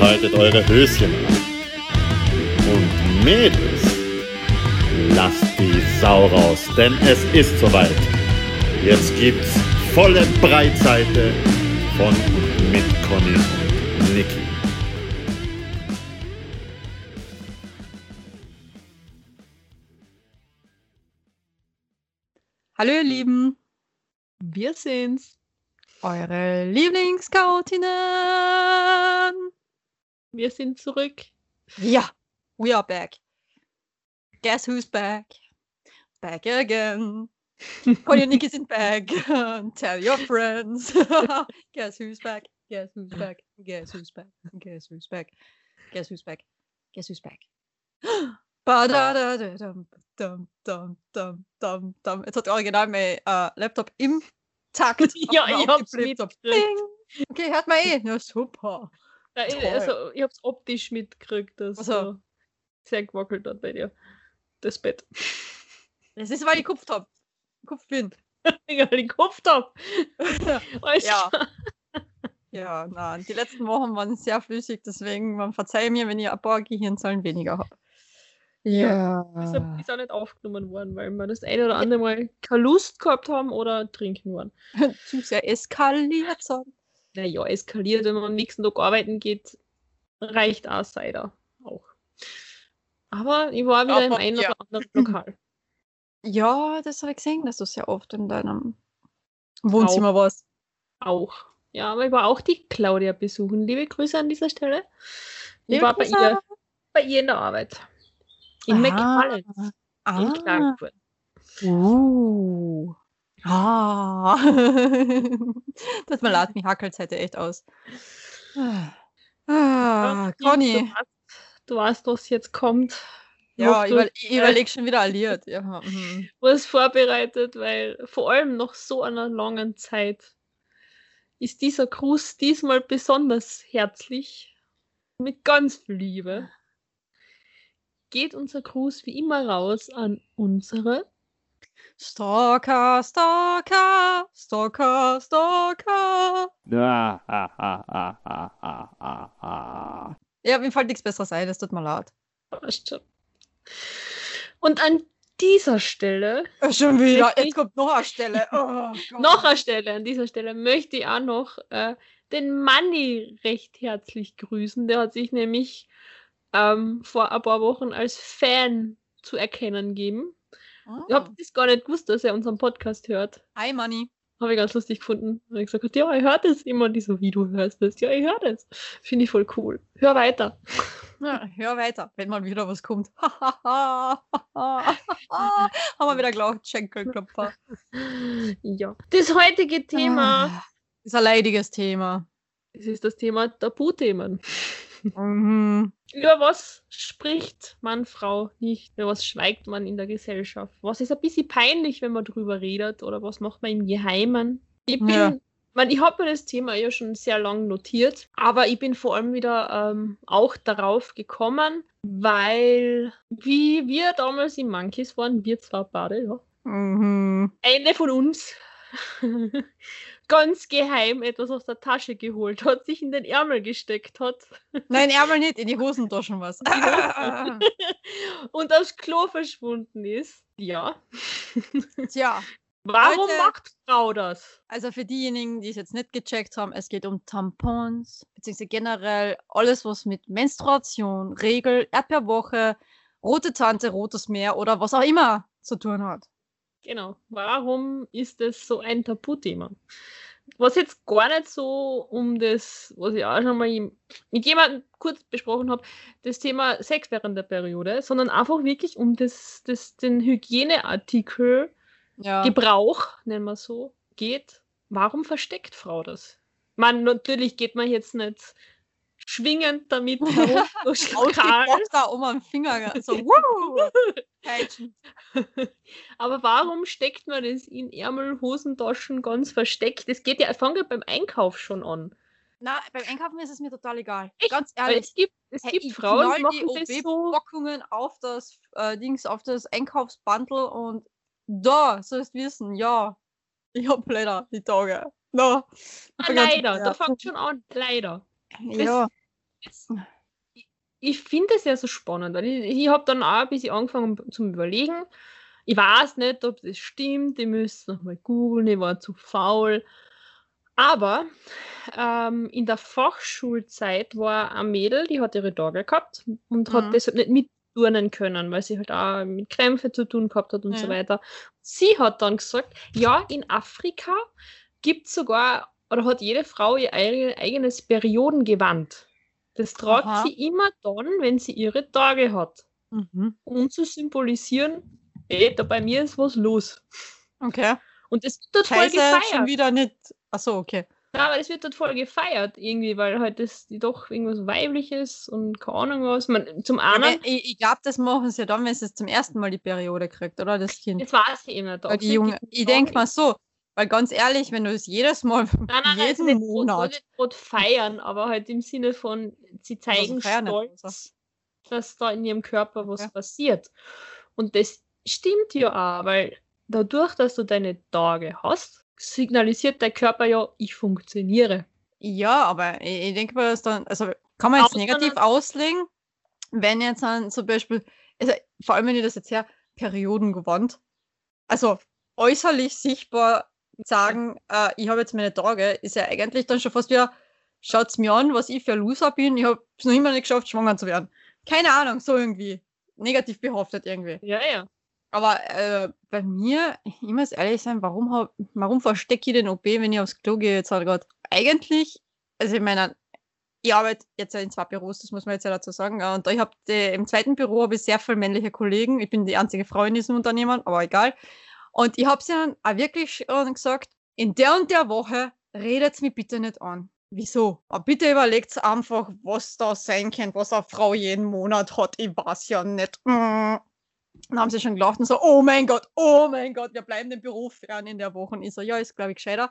Behaltet eure Höschen an. Und Mädels, lasst die Sau raus, denn es ist soweit. Jetzt gibt's volle Breitseite von mit Conny und Niki. Hallo ihr Lieben, Wir sind's. eure Lieblingskautinnen. Wir sind zurück. Ja, we are back. Guess who's back? Back again. Conny und Niki sind back. Tell your friends. Guess who's back? Guess who's back? Guess who's back? Guess who's back? Guess who's back? Guess who's back? Jetzt hat original mein äh, Laptop im Takt. Ja, ich hab's. Bing. Okay, hört man eh. Ja, super. Ja, ich, Toll. also, ich hab's optisch mitgekriegt, dass Ach so. so. sehr gewackelt hat bei dir. Das Bett. Das ist, weil ich Kopf hab. Kopf bin. Ja, den Kopf. Alles Ja. Ja, nein. Die letzten Wochen waren sehr flüssig, deswegen man verzeiht mir, wenn ich ein paar Gehirnzellen weniger habe. Ja. Deshalb ist auch nicht aufgenommen worden, weil wir das eine oder andere Mal keine Lust gehabt haben oder trinken waren. Zu sehr eskaliert sind. Naja, eskaliert, wenn man am nächsten Tag arbeiten geht, reicht auch Cider. Auch. Aber ich war wieder im Aber, einen ja. oder anderen Lokal. Ja, das habe ich gesehen, dass du sehr oft in deinem Wohnzimmer warst. Auch. Ja, aber ich war auch die Claudia besuchen. Liebe Grüße an dieser Stelle. Ich Liebe war bei ihr, bei ihr in der Arbeit. In Ah. McFarland in Ah. Klagenfurt. Uh. Ah. das mal leid, mich hackelt heute echt aus. Ah, Du Conny. weißt, du weißt, was jetzt kommt. Ja, ich, überle ich überlege schon wieder alliert. Ja, mhm. was vorbereitet, weil vor allem nach so einer langen Zeit ist dieser Gruß diesmal besonders herzlich, mit ganz viel Liebe. Geht unser Gruß wie immer raus an unsere Stalker, Stalker, Stalker, Stalker. Ah, ah, ah, ah, ah, ah, ah, ah. Ja, mir fällt nichts Besseres ein, das tut mir leid. Passt schon. Und an dieser Stelle, Äh, Schon wieder, jetzt kommt noch eine Stelle. Oh, noch eine Stelle, an dieser Stelle möchte ich auch noch äh, den Manni recht herzlich grüßen. Der hat sich nämlich ähm, vor ein paar Wochen als Fan zu erkennen gegeben. Ich Ah. habe das gar nicht gewusst, dass er unseren Podcast hört. Hi, Money. Habe ich ganz lustig gefunden. Und ich gesagt, ja, ich höre das immer. Und die so, wie du hörst das? Ja, ich höre das. Finde ich voll cool. Hör weiter. Ja, hör weiter, wenn mal wieder was kommt. Haben wir wieder gelacht, Schenkelklopfer. Ja. Das heutige Thema, Ah, Ist ein leidiges Thema. das ist das Thema Tabuthemen. Mhm. Über was spricht man, Frau, nicht? Über was schweigt man in der Gesellschaft? Was ist ein bisschen peinlich, wenn man drüber redet? Oder was macht man im Geheimen? Ich bin, Ja. man, ich habe mir das Thema ja schon sehr lange notiert, aber ich bin vor allem wieder ähm, auch darauf gekommen, weil, wie wir damals in Monkeys waren, wir zwar beide, ja, Mhm. eine von uns ganz geheim etwas aus der Tasche geholt hat, sich in den Ärmel gesteckt hat Nein, Ärmel nicht, in die Hosentaschen was. und aufs Klo verschwunden ist. Ja. Tja, Warum Leute- macht Frau das? also für diejenigen, die es jetzt nicht gecheckt haben, es geht um Tampons, beziehungsweise generell alles, was mit Menstruation, Regel, Erdbeerwoche, rote Tante, rotes Meer oder was auch immer zu tun hat. Genau. Warum ist es so ein Tabuthema? Was jetzt gar nicht so um das, was ich auch schon mal mit jemandem kurz besprochen habe, das Thema Sex während der Periode, sondern einfach wirklich um das, das, den Hygieneartikel Ja. Gebrauch, nennen wir so, geht. Warum versteckt Frau das? Man, natürlich geht man jetzt nicht schwingend damit herum. Ausgepackt da um am Finger. So. Aber warum steckt man das in Ärmel, Hosentaschen ganz versteckt? Das geht ja, fängt ja beim Einkauf schon an. Na, beim Einkaufen ist es mir total egal. Echt? Ganz Weil ehrlich. es gibt, es Hey, gibt Frauen, die machen die das so. Auf das äh, Dings, auf das Einkaufsbundle und da sollst wissen, ja, ich hab leider die Tage. No. Ah, leider, da fängt schon an, leider. Ja, ich ich finde es ja so spannend, weil ich, ich habe dann auch ein bisschen angefangen zum Überlegen. Ich weiß nicht, ob das stimmt, ich müsste nochmal googeln, ich war zu faul. Aber ähm, in der Fachschulzeit war ein Mädel, die hat ihre Tage gehabt und hat Mhm. deshalb nicht mitturnen können, weil sie halt auch mit Krämpfe zu tun gehabt hat und so Ja. weiter. Sie hat dann gesagt, ja, in Afrika gibt es sogar, oder hat jede Frau ihr eige- eigenes Periodengewand. Das tragt Aha. sie immer dann, wenn sie ihre Tage hat. mhm. Um zu symbolisieren, ey, da bei mir ist was los. okay. Und das wird dort voll Scheiße, schon gefeiert. wieder nicht. Achso, okay. Ja, aber das wird dort voll gefeiert irgendwie, weil halt das doch irgendwas Weibliches und keine Ahnung was. Man, zum Aber einen, ich ich glaube, das machen sie ja dann, wenn sie es zum ersten Mal die Periode kriegt, oder? Das Kind. das weiß ich eben nicht. Weil ob die Junge, ich denke mal so, weil ganz ehrlich, wenn du es jedes Mal, Nein, nein, nein, also jeden nicht, so Monat, nicht feiern, aber halt im Sinne von, sie zeigen feiern nicht, stolz, also. dass da in ihrem Körper was Okay. passiert. Und das stimmt ja auch, weil dadurch, dass du deine Tage hast, signalisiert der Körper ja, ich funktioniere. ja, aber ich, ich denke mal, dass dann, also kann man jetzt Außer negativ auslegen, wenn jetzt dann zum Beispiel, also vor allem wenn ich das jetzt her, Periodengewand, also äußerlich sichtbar sagen, äh, ich habe jetzt meine Tage, ist ja eigentlich dann schon fast wieder, schaut's mir an, was ich für ein Loser bin, ich habe es noch immer nicht geschafft, schwanger zu werden. Keine Ahnung, so irgendwie. Negativ behaftet irgendwie. Ja, ja. Aber äh, bei mir, ich muss ehrlich sein, warum, hab, warum verstecke ich den OP, wenn ich aufs Klo gehe jetzt halt gerade? Eigentlich, also ich meine, ich arbeite jetzt in zwei Büros, das muss man jetzt ja dazu sagen. äh, Und ich habe im zweiten Büro habe ich sehr viele männliche Kollegen. Ich bin die einzige Frau in diesem Unternehmen, aber egal. Und ich habe sie dann auch wirklich gesagt, in der und der Woche redet mich bitte nicht an. Wieso? Aber bitte überlegt einfach, was da sein könnte, was eine Frau jeden Monat hat. Ich weiß ja nicht. Mm. Dann haben sie schon gelacht und so, oh mein Gott, oh mein Gott, wir bleiben dem Beruf fern in der Woche. Und ich so, ja, ist glaube ich gescheiter.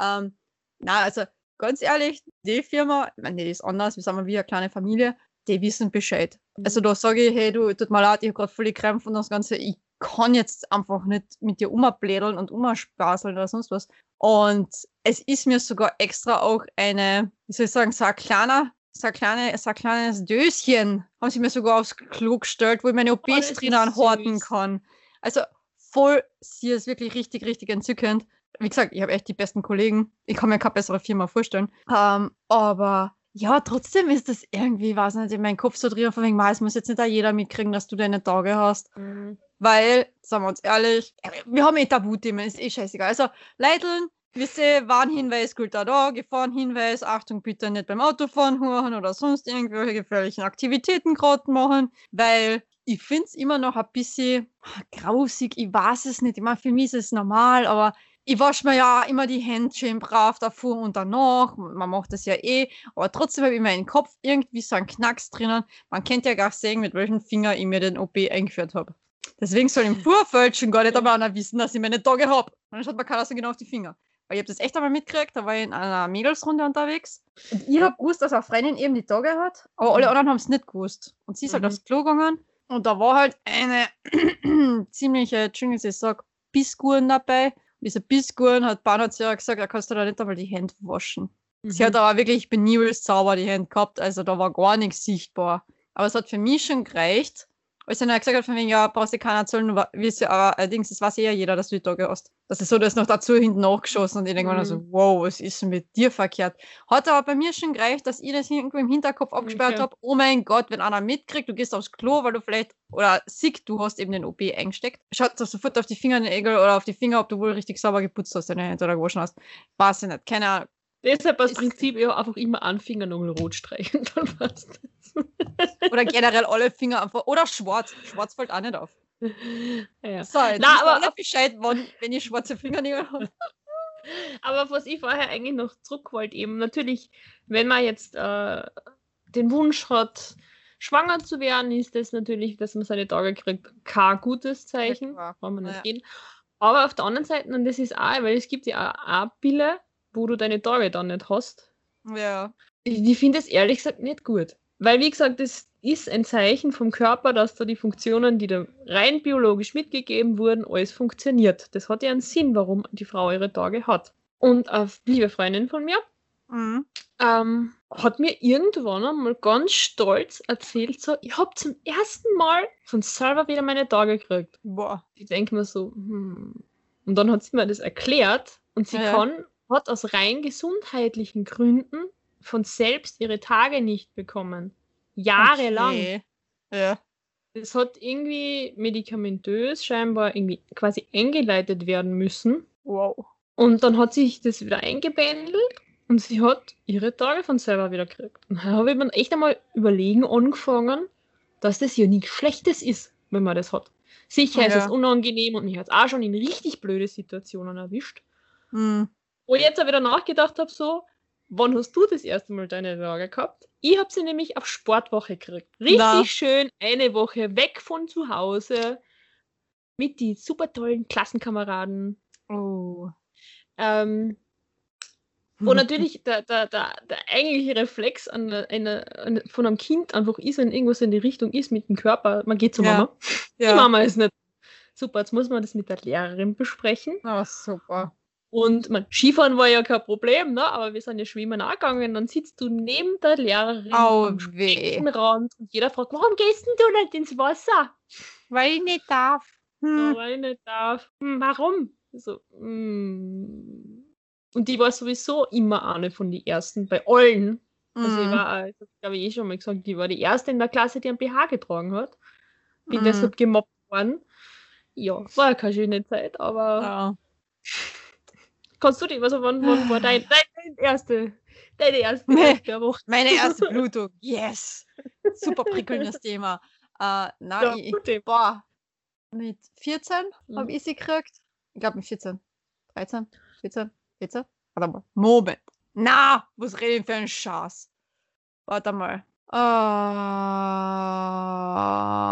Ähm, na, also ganz ehrlich, die Firma, ich meine, die ist anders, wir sind wie eine kleine Familie, die wissen Bescheid. Also da sage ich, hey, du, tut mir leid, ich habe gerade voll die Krämpfe und das Ganze, ich kann jetzt einfach nicht mit dir umblädeln und umspaseln oder sonst was. Und es ist mir sogar extra auch eine, wie soll ich sagen, so ein kleiner, so ein, kleine, so ein kleines Döschen haben sie mir sogar aufs Klo gestellt, wo ich meine OPs ist drinnen horten süß. kann. Also voll, sie ist wirklich richtig, richtig entzückend. Wie gesagt, ich habe echt die besten Kollegen. Ich kann mir keine bessere Firma vorstellen. Ähm, aber ja, trotzdem ist das irgendwie, weiß nicht, in meinem Kopf so drin, von wegen, "Ma, es muss jetzt nicht auch jeder mitkriegen, dass du deine Tage hast. Mhm. Weil, sagen wir uns ehrlich, wir haben eh Tabuthemen, ist eh scheißegal. Also, Leideln, gewisse Warnhinweis gilt da da, Gefahrenhinweis, Achtung, bitte nicht beim Autofahren hören oder sonst irgendwelche gefährlichen Aktivitäten gerade machen, weil ich finde es immer noch ein bisschen grausig, ich weiß es nicht, ich meine, für mich ist es normal, aber ich wasche mir ja immer die Hände schön brav davor und danach, man macht das ja eh, aber trotzdem habe ich in meinem Kopf irgendwie so einen Knacks drinnen, man kennt ja gar sehen, mit welchem Finger ich mir den OP eingeführt habe. Deswegen soll im Vorfeld schon gar nicht einmal einer wissen, dass ich meine Tage habe. Dann schaut mir keiner so genau auf die Finger. Weil ich habe das echt einmal mitgekriegt, da war ich in einer Mädelsrunde unterwegs. Und ich habe gewusst, dass eine Freundin eben die Tage hat, aber alle anderen haben es nicht gewusst. Und sie ist halt Mhm. aufs Klo gegangen und da war halt eine ziemliche, Entschuldigung, ich sag, Bissguren dabei. Und diese Bissguren hat Bernhard zu ihr gesagt, er kannst du da nicht einmal die Hände waschen. Sie Mhm. hat aber wirklich penibelst sauber die Hände gehabt, also da war gar nichts sichtbar. Aber es hat für mich schon gereicht, als dann gesagt hat, von wegen, ja, brauchst du keiner erzählen, wie ja, aber allerdings, das weiß ja jeder, dass du die Tage hast. Das ist so, das noch dazu hinten nachgeschossen und ich denke mir nur so, Mhm. wow, was ist denn mit dir verkehrt? Hat aber bei mir schon gereicht, dass ich das irgendwo im Hinterkopf abgesperrt Okay. habe, oh mein Gott, wenn einer mitkriegt, du gehst aufs Klo, weil du vielleicht, oder sick, du hast eben den OP eingesteckt, schaut doch sofort auf die Fingernägel oder auf die Finger, ob du wohl richtig sauber geputzt hast, deine Hände oder gewaschen hast. Weiß ich nicht, keine Ahnung. Deshalb Ist- Prinzip ja einfach immer an Fingernagel rot streichen, dann passt Oder generell alle Finger einfach. Oder schwarz. Schwarz fällt auch nicht auf. das. Ja. So, jetzt Na, aber alle Bescheid, wann, wenn ich schwarze Fingernägel habe. Aber was ich vorher eigentlich noch zurück wollte, eben natürlich, wenn man jetzt äh, den Wunsch hat, schwanger zu werden, ist das natürlich, dass man seine Tage kriegt, kein gutes Zeichen. Brauchen wir nicht Ja. reden. Aber auf der anderen Seite, und das ist auch, weil es gibt ja auch, Pille, wo du deine Tage dann nicht hast. Ja. Ich, ich finde es ehrlich gesagt nicht gut. Weil, wie gesagt, das ist ein Zeichen vom Körper, dass da die Funktionen, die da rein biologisch mitgegeben wurden, alles funktioniert. Das hat ja einen Sinn, warum die Frau ihre Tage hat. Und eine liebe Freundin von mir, Mhm. ähm, hat mir irgendwann einmal ganz stolz erzählt, so, ich habe zum ersten Mal von selber wieder meine Tage gekriegt. Boah. Ich denke mir so, hm. Und dann hat sie mir das erklärt und sie Ja. kann, hat aus rein gesundheitlichen Gründen von selbst ihre Tage nicht bekommen. Jahrelang. Okay. Ja. Das hat irgendwie medikamentös scheinbar irgendwie quasi eingeleitet werden müssen. Wow. Und dann hat sich das wieder eingebändelt und sie hat ihre Tage von selber wieder gekriegt. Und da habe ich mir echt einmal überlegen angefangen, dass das ja nichts Schlechtes ist, wenn man das hat. Sicher ist Ja. es unangenehm und mich hat es auch schon in richtig blöde Situationen erwischt. Hm. Wo ich jetzt auch wieder nachgedacht habe, so, wann hast du das erste Mal deine Tage gehabt? Ich habe sie nämlich auf Sportwoche gekriegt. Richtig Na. schön, eine Woche weg von zu Hause, mit die super tollen Klassenkameraden. Oh. Ähm, und natürlich der, der, der, der eigentliche Reflex an, einer, an, von einem Kind einfach ist, wenn irgendwas in die Richtung ist mit dem Körper, man geht zur Ja. Mama. Ja. Die Mama ist nicht. Super, jetzt muss man das mit der Lehrerin besprechen. Ah, super. Und man, Skifahren war ja kein Problem, ne? aber wir sind ja schwimmen auch gegangen. Dann sitzt du neben der Lehrerin Au am. Rand und jeder fragt, warum gehst denn du nicht ins Wasser? Weil ich nicht darf. So, Hm. weil ich nicht darf. Hm, warum? So, hm. Und die war sowieso immer eine von den ersten bei allen. Also ich Hm. war, äh, das glaube ich eh schon mal gesagt, die war die erste in der Klasse, die einen BH getragen hat. Bin Mhm. deshalb gemobbt worden. Ja, war ja keine schöne Zeit, aber Ja. Kannst du dich, also wann, wann war dein, dein, dein erste, deine erste. Erdbeerwoche? Meine erste Blutung. Yes. Super prickelndes Thema. Äh, na, Ja, ich, boah, mit 14 Mhm. habe ich sie gekriegt. Ich glaube mit 14. 13, 14, 14. Warte mal. Moment. Na, was rede ich für einen Schatz? Warte mal.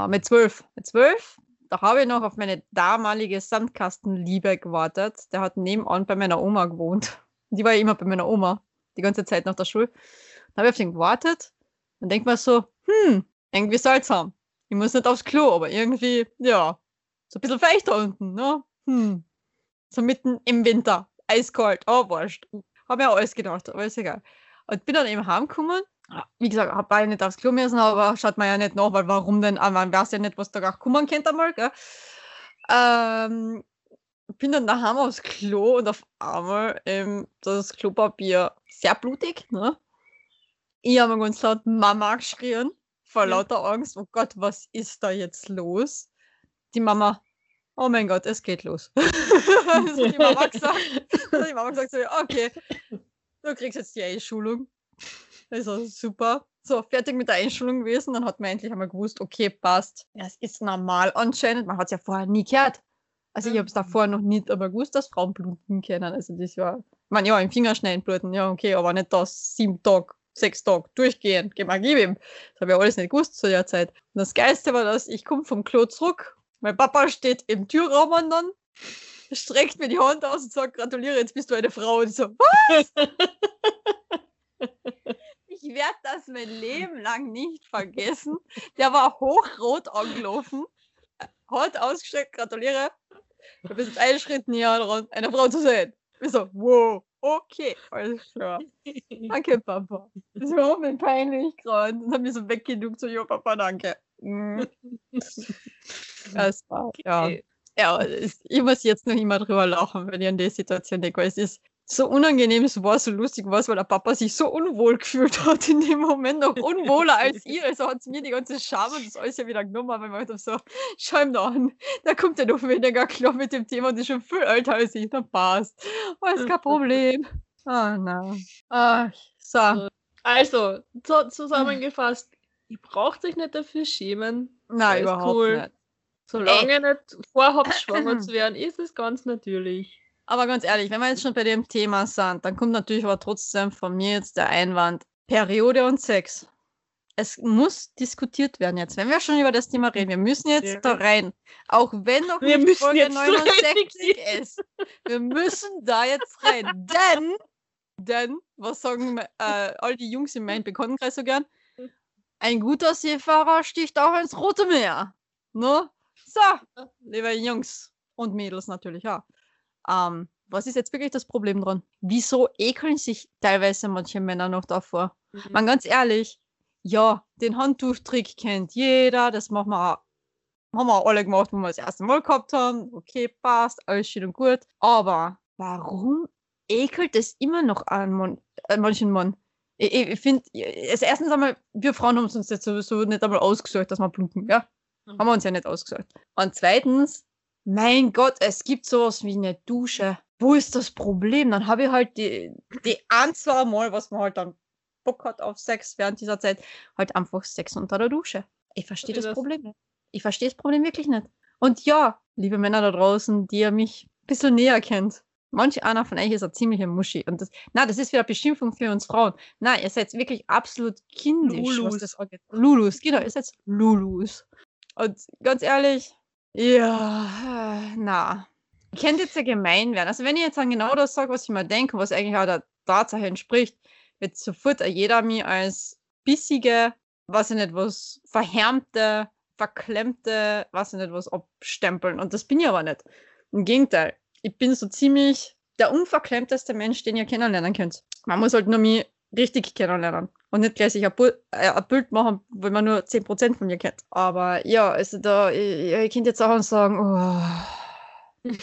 Äh, mit 12. Mit 12, da habe ich noch auf meine damalige Sandkastenliebe gewartet. Der hat nebenan bei meiner Oma gewohnt. Die war ja immer bei meiner Oma. Die ganze Zeit nach der Schule. Dann habe ich auf den gewartet. Dann denkt man so, hm, irgendwie seltsam. Ich muss nicht aufs Klo, aber irgendwie, ja, so ein bisschen feucht da unten, ne? Hm. So mitten im Winter. Eiskalt. Oh, wurscht. Hab mir alles gedacht, aber ist egal. Und bin dann eben heimgekommen. Wie gesagt, hab beide nicht aufs Klo müssen, aber schaut man ja nicht nach, weil warum denn? Ah, Man weiß ja nicht, was da gar kommen könnte einmal, gell? Ähm, bin dann daheim aufs Klo und auf einmal ähm, das Klopapier sehr blutig, ne? Ich habe ganz laut Mama geschrien, vor lauter Angst. Oh Gott, was ist da jetzt los? Die Mama, oh mein Gott, es geht los. das hat die Mama gesagt. Das hat die Mama gesagt, okay, du kriegst jetzt die Einschulung. Also super. So, fertig mit der Einschulung gewesen. Dann hat man endlich einmal gewusst, okay, passt. Ja, es ist normal anscheinend. Man hat es ja vorher nie gehört. Also ich habe es davor noch nicht aber gewusst, dass Frauen bluten können. Also das war, ich meine, ja, im Fingerschneiden bluten, ja, okay, aber nicht das sieben Tage, sechs Tage durchgehend. Geh mal, gib ihm. Das habe ich alles nicht gewusst zu der Zeit. Und das Geilste war, dass ich komme vom Klo zurück. Mein Papa steht im Türraum und dann streckt mir die Hand aus und sagt, gratuliere, jetzt bist du eine Frau. Und ich so, was? Ich werde das mein Leben lang nicht vergessen. Der war hochrot angelaufen, hat ausgestreckt, gratuliere. Du bist einen Schritt näher dran, eine Frau zu sehen. Ich so, wow, okay, alles klar. Danke, Papa. So, mir peinlich gerade. Und hab mir so weggeduckt, so, jo, Papa, danke. Mm. Das war, ja. Okay. Ja, es, ich muss jetzt noch immer drüber lachen, wenn ich an die Situation denke, es ist so unangenehm, es war so lustig, was, weil der Papa sich so unwohl gefühlt hat in dem Moment, noch unwohler als ich. Also hat es mir die ganze Scham und das alles ja wieder genommen, weil man halt so, schau ihm da an, da kommt er noch weniger klar mit dem Thema und ist schon viel älter als ich, dann passt. Oh, ist kein Problem. Ah, na. Ah, so. Also, so, zusammengefasst, ihr braucht euch nicht dafür schämen. Nein, überhaupt cool. nicht. Solange ihr nicht vorhabt, schwanger zu werden, ist es ganz natürlich. Aber ganz ehrlich, wenn wir jetzt schon bei dem Thema sind, dann kommt natürlich aber trotzdem von mir jetzt der Einwand, Periode und Sex. Es muss diskutiert werden jetzt. Wenn wir schon über das Thema reden, wir müssen jetzt Ja. da rein. Auch wenn noch Wir nicht Folge jetzt 69 ist. Wir müssen da jetzt rein. Denn, denn, was sagen äh, all die Jungs in meinem Bekanntenkreis so gern? Ein guter Seefahrer sticht auch ins Rote Meer. Ne? So, liebe Jungs und Mädels natürlich auch. Ähm, was ist jetzt wirklich das Problem dran? Wieso ekeln sich teilweise manche Männer noch davor? Mhm. Man ganz ehrlich, ja, den Handtuchtrick kennt jeder, das machen wir auch haben wir alle gemacht, wo wir das erste Mal gehabt haben. Okay, passt, alles schön und gut. Aber warum ekelt es immer noch an, man, an manchen Mann? Ich, ich, finde, erstens einmal, wir Frauen haben es uns jetzt sowieso nicht einmal ausgesucht, dass wir bluten, ja? Mhm. Haben wir uns ja nicht ausgesucht. Und zweitens, mein Gott, es gibt sowas wie eine Dusche. Wo ist das Problem? Dann habe ich halt die, die zwei Mal, was man halt dann Bock hat auf Sex während dieser Zeit, halt einfach Sex unter der Dusche. Ich verstehe Versteh das das. Problem nicht. Ich verstehe das Problem wirklich nicht. Und ja, liebe Männer da draußen, die ihr mich ein bisschen näher kennt. Manch einer von euch ist ein ziemlicher Muschi. Und das, na, das ist wieder Beschimpfung für uns Frauen. Na, ihr seid wirklich absolut kindisch, was Lulus. das angeht. Lulus, genau, ihr seid Lulus. Und ganz ehrlich, ja, äh, na. Ihr könnt jetzt ja gemein werden. Also wenn ich jetzt dann genau das sage, was ich mir denke, was eigentlich auch der Tatsache entspricht, wird sofort jeder mir als bissige, weiß ich nicht was, verhärmte, verklemmte, weiß ich nicht was, abstempeln. Und das bin ich aber nicht. Im Gegenteil, ich bin so ziemlich der unverklemmteste Mensch, den ihr kennenlernen könnt. Man muss halt nur mich richtig kennenlernen und nicht gleich sich ein, Bu- äh, ein Bild machen, wenn man nur 10% von mir kennt. Aber ja, also da, ich, ich könnt jetzt auch sagen, oh.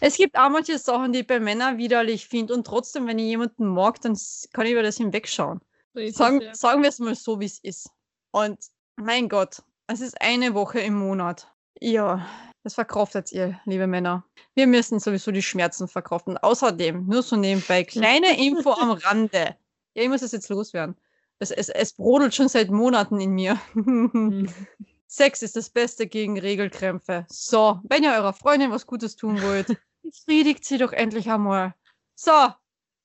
Es gibt auch manche Sachen, die ich bei Männern widerlich finde und trotzdem, wenn ich jemanden mag, dann kann ich über das hinwegschauen. So Sagen, ja. sagen wir es mal so, wie es ist. Und mein Gott, es ist eine Woche im Monat. Ja, das verkraftet ihr, liebe Männer. Wir müssen sowieso die Schmerzen verkraften. Außerdem, nur so nebenbei, kleine Info am Rande. Ja, ich muss es jetzt loswerden. Es, es, es brodelt schon seit Monaten in mir. Mhm. Sex ist das Beste gegen Regelkrämpfe. So, wenn ihr eurer Freundin was Gutes tun wollt, befriedigt sie doch endlich einmal. So,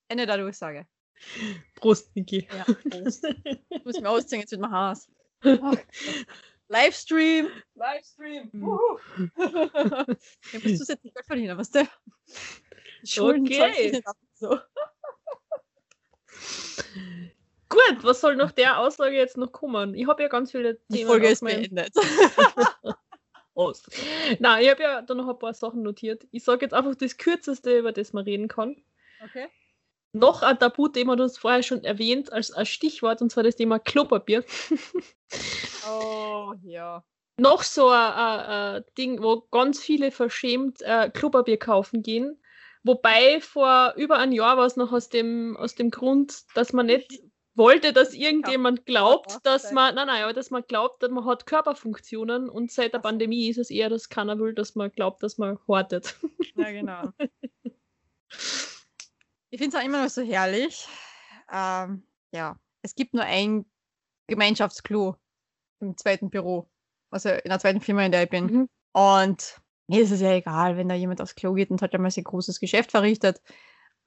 Ende der Durchsage. Prost, Niki. Ja, Prost. Ich muss mich ausziehen, jetzt wird mein Haas. Ach, Livestream! Livestream! Mhm. Ich muss zusätzlich Geld verdienen, was der? Schulden Okay. So. Gut, was soll nach der Aussage jetzt noch kommen? Ich habe ja ganz viele Themen. Die Folge ist beendet. Prost. Nein, ich habe ja da noch ein paar Sachen notiert. Ich sage jetzt einfach das Kürzeste, über das man reden kann. Okay. Noch ein Tabuthema, du hast vorher schon erwähnt, als, als Stichwort, und zwar das Thema Klopapier. Oh, ja. noch so ein, ein, ein Ding, wo ganz viele verschämt äh, Klopapier kaufen gehen. Wobei vor über ein Jahr war es noch aus dem, aus dem Grund, dass man nicht wollte, dass irgendjemand glaubt, dass man, nein, nein, aber dass man glaubt, dass man hat Körperfunktionen und seit der. Pandemie ist es eher, dass keiner will, dass man glaubt, dass man hortet. Ja, genau. Ich finde es auch immer noch so herrlich. Ähm, ja, es gibt nur ein Gemeinschaftsklo im zweiten Büro, also in der zweiten Firma, in der ich bin. Mhm. Und mir ist es ja egal, wenn da jemand aufs Klo geht und hat einmal sein großes Geschäft verrichtet.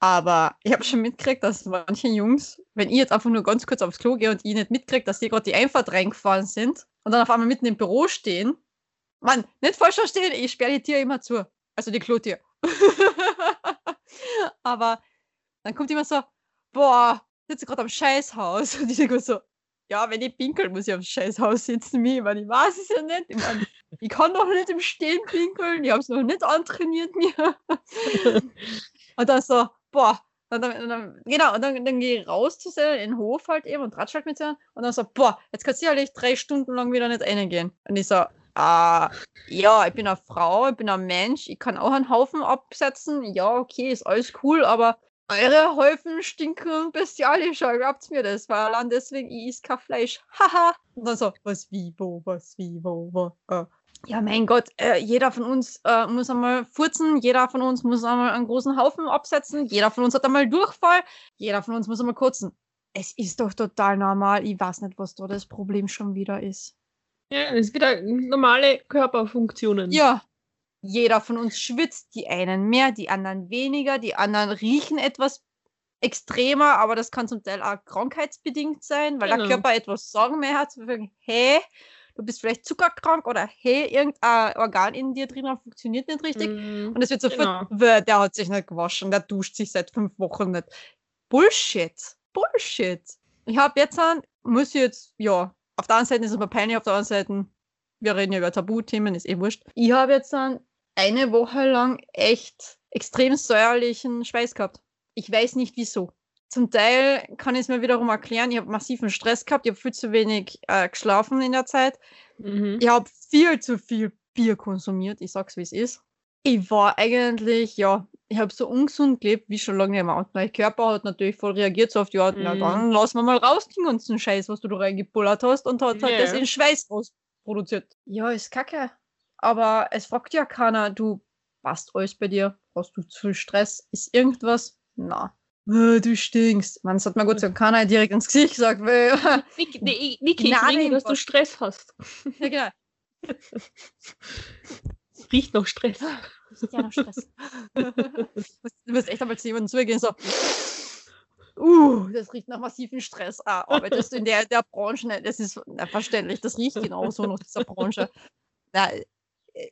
Aber ich habe schon mitgekriegt, dass manche Jungs, wenn ich jetzt einfach nur ganz kurz aufs Klo gehe und ich nicht mitkriege, dass die gerade die Einfahrt reingefahren sind und dann auf einmal mitten im Büro stehen, Mann, nicht falsch verstehen, ich sperre die Tür immer zu. Also die Klotür. Aber dann kommt immer so, boah, sitze gerade am Scheißhaus. Und ich denke so, ja, wenn ich pinkel, muss ich am Scheißhaus sitzen. Wie? Ich, mein, ich weiß es ja nicht. Ich, mein, ich kann doch nicht im Stehen pinkeln. Ich habe es noch nicht antrainiert mir. Und dann so, boah. Und dann, und dann, genau, und dann, dann gehe ich raus zu sein, in den Hof halt eben und ratsch halt mit sein. Und dann so, boah, jetzt kannst du ja nicht drei Stunden lang wieder nicht reingehen. Und ich so, ah, ja, ich bin eine Frau, ich bin ein Mensch, ich kann auch einen Haufen absetzen. Ja, okay, ist alles cool, aber eure Häufen stinken bestialischer, glaubt mir das. Weil allein deswegen, ich is kein Fleisch. Haha. Und dann so, was, wie, wo, was, wie, wo, wo. Äh. Ja, mein Gott, äh, jeder von uns äh, muss einmal furzen, jeder von uns muss einmal einen großen Haufen absetzen, jeder von uns hat einmal Durchfall, jeder von uns muss einmal kotzen. Es ist doch total normal. Ich weiß nicht, was da das Problem schon wieder ist. Ja, das ist wieder normale Körperfunktionen. Ja. Jeder von uns schwitzt, die einen mehr, die anderen weniger, die anderen riechen etwas extremer, aber das kann zum Teil auch krankheitsbedingt sein, weil Genau. der Körper etwas Sorgen mehr hat, zu sagen, hey, du bist vielleicht zuckerkrank oder hey, irgendein Organ in dir drin funktioniert nicht richtig. Mhm. Und es wird sofort, Genau. "Bäh, der hat sich nicht gewaschen, der duscht sich seit fünf Wochen nicht. Bullshit. Bullshit. Ich habe jetzt, ein, muss ich jetzt, ja, auf der einen Seite ist es mir peinlich, auf der anderen Seite, wir reden ja über Tabuthemen, ist eh wurscht. Ich habe jetzt ein, eine Woche lang echt extrem säuerlichen Schweiß gehabt. Ich weiß nicht wieso. Zum Teil kann ich es mir wiederum erklären, ich habe massiven Stress gehabt, ich habe viel zu wenig äh, geschlafen in der Zeit. Mhm. Ich habe viel zu viel Bier konsumiert, ich sag's wie es ist. Ich war eigentlich, ja, ich habe so ungesund gelebt wie schon lange nicht mehr. Und mein Körper hat natürlich voll reagiert so auf die Art, na Mhm. dann lassen wir mal raus den ganzen Scheiß, was du da reingepullert hast und hat halt Ja. das in Schweiß produziert. Ja, ist kacke. Aber es fragt ja keiner, du passt alles bei dir, hast du zu viel Stress, ist irgendwas? Na. Du stinkst. Man, das hat mir sei Dank keiner direkt ins Gesicht gesagt, weil, Niki, nee, Niki, ich rieche, dass du. Stress hast. ja genau, Riecht noch Stress. ja, noch Stress. du musst echt einmal zu jemandem zugehen, so, uh, das riecht nach massivem Stress. Ah, arbeitest du in der, der Branche? Ne, Das ist na, verständlich, das riecht genauso nach dieser Branche. Na,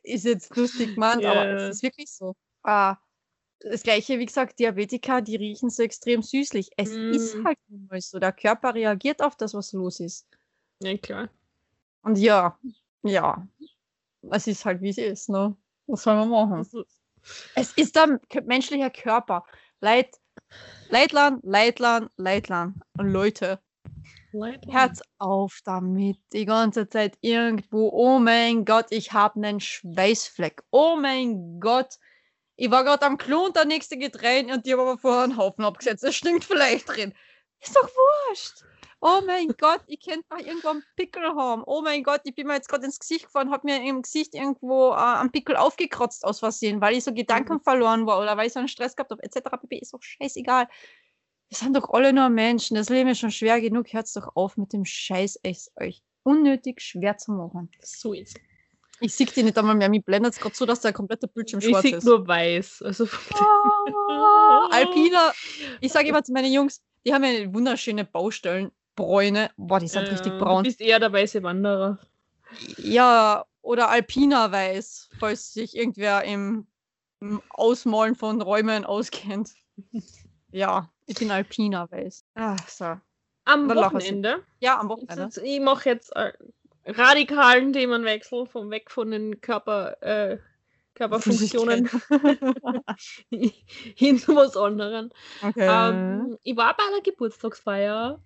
ist jetzt lustig gemeint, aber Ja. es ist wirklich so. Ah, das gleiche, wie gesagt, Diabetiker, die riechen so extrem süßlich. Es ist Mm. halt nun mal so. Der Körper reagiert auf das, was los ist. Ja, klar. Und ja, ja, es ist halt, wie es ist, ne? Was soll man machen? Ist- Es ist der k- menschliche Körper. Leid, Leitlan, Leitlan, Leitlan. Und Leute, Leid- hört auf damit. Die ganze Zeit irgendwo. Oh mein Gott, ich habe einen Schweißfleck. Oh mein Gott. Ich war gerade am Klo und der nächste geht rein und die haben aber vorher einen Haufen abgesetzt. Das stinkt vielleicht drin. Ist doch wurscht. Oh mein Gott, ich könnte mal irgendwo einen Pickel haben. Oh mein Gott, ich bin mir jetzt gerade ins Gesicht gefahren, habe mir im Gesicht irgendwo äh, einen Pickel aufgekratzt aus Versehen, weil ich so Gedanken verloren war oder weil ich so einen Stress gehabt habe, etc. pp. Ist doch scheißegal. Wir sind doch alle nur Menschen. Das Leben ist schon schwer genug. Hört doch auf mit dem Scheiß, es euch unnötig schwer zu machen. So ist Ich sehe die nicht einmal mehr. Mir blendet es gerade so, dass der komplette Bildschirm Ich schwarz sehe ist. nur weiß. Also Ah, Alpina. Ich sage immer zu meinen Jungs, die haben ja wunderschöne Baustellenbräune. Boah, die sind richtig Äh, braun. Du bist eher der weiße Wanderer. Ja, oder Alpina weiß, falls sich irgendwer im, im Ausmalen von Räumen auskennt. Ja, ich bin Alpina weiß. Ach so. Am Dann. Wochenende. Ja, am Wochenende. Jetzt, ich mache jetzt einen radikalen Themenwechsel vom weg von den Körper, äh, Körperfunktionen hin zu was anderem. Okay. Ähm, ich war bei einer Geburtstagsfeier.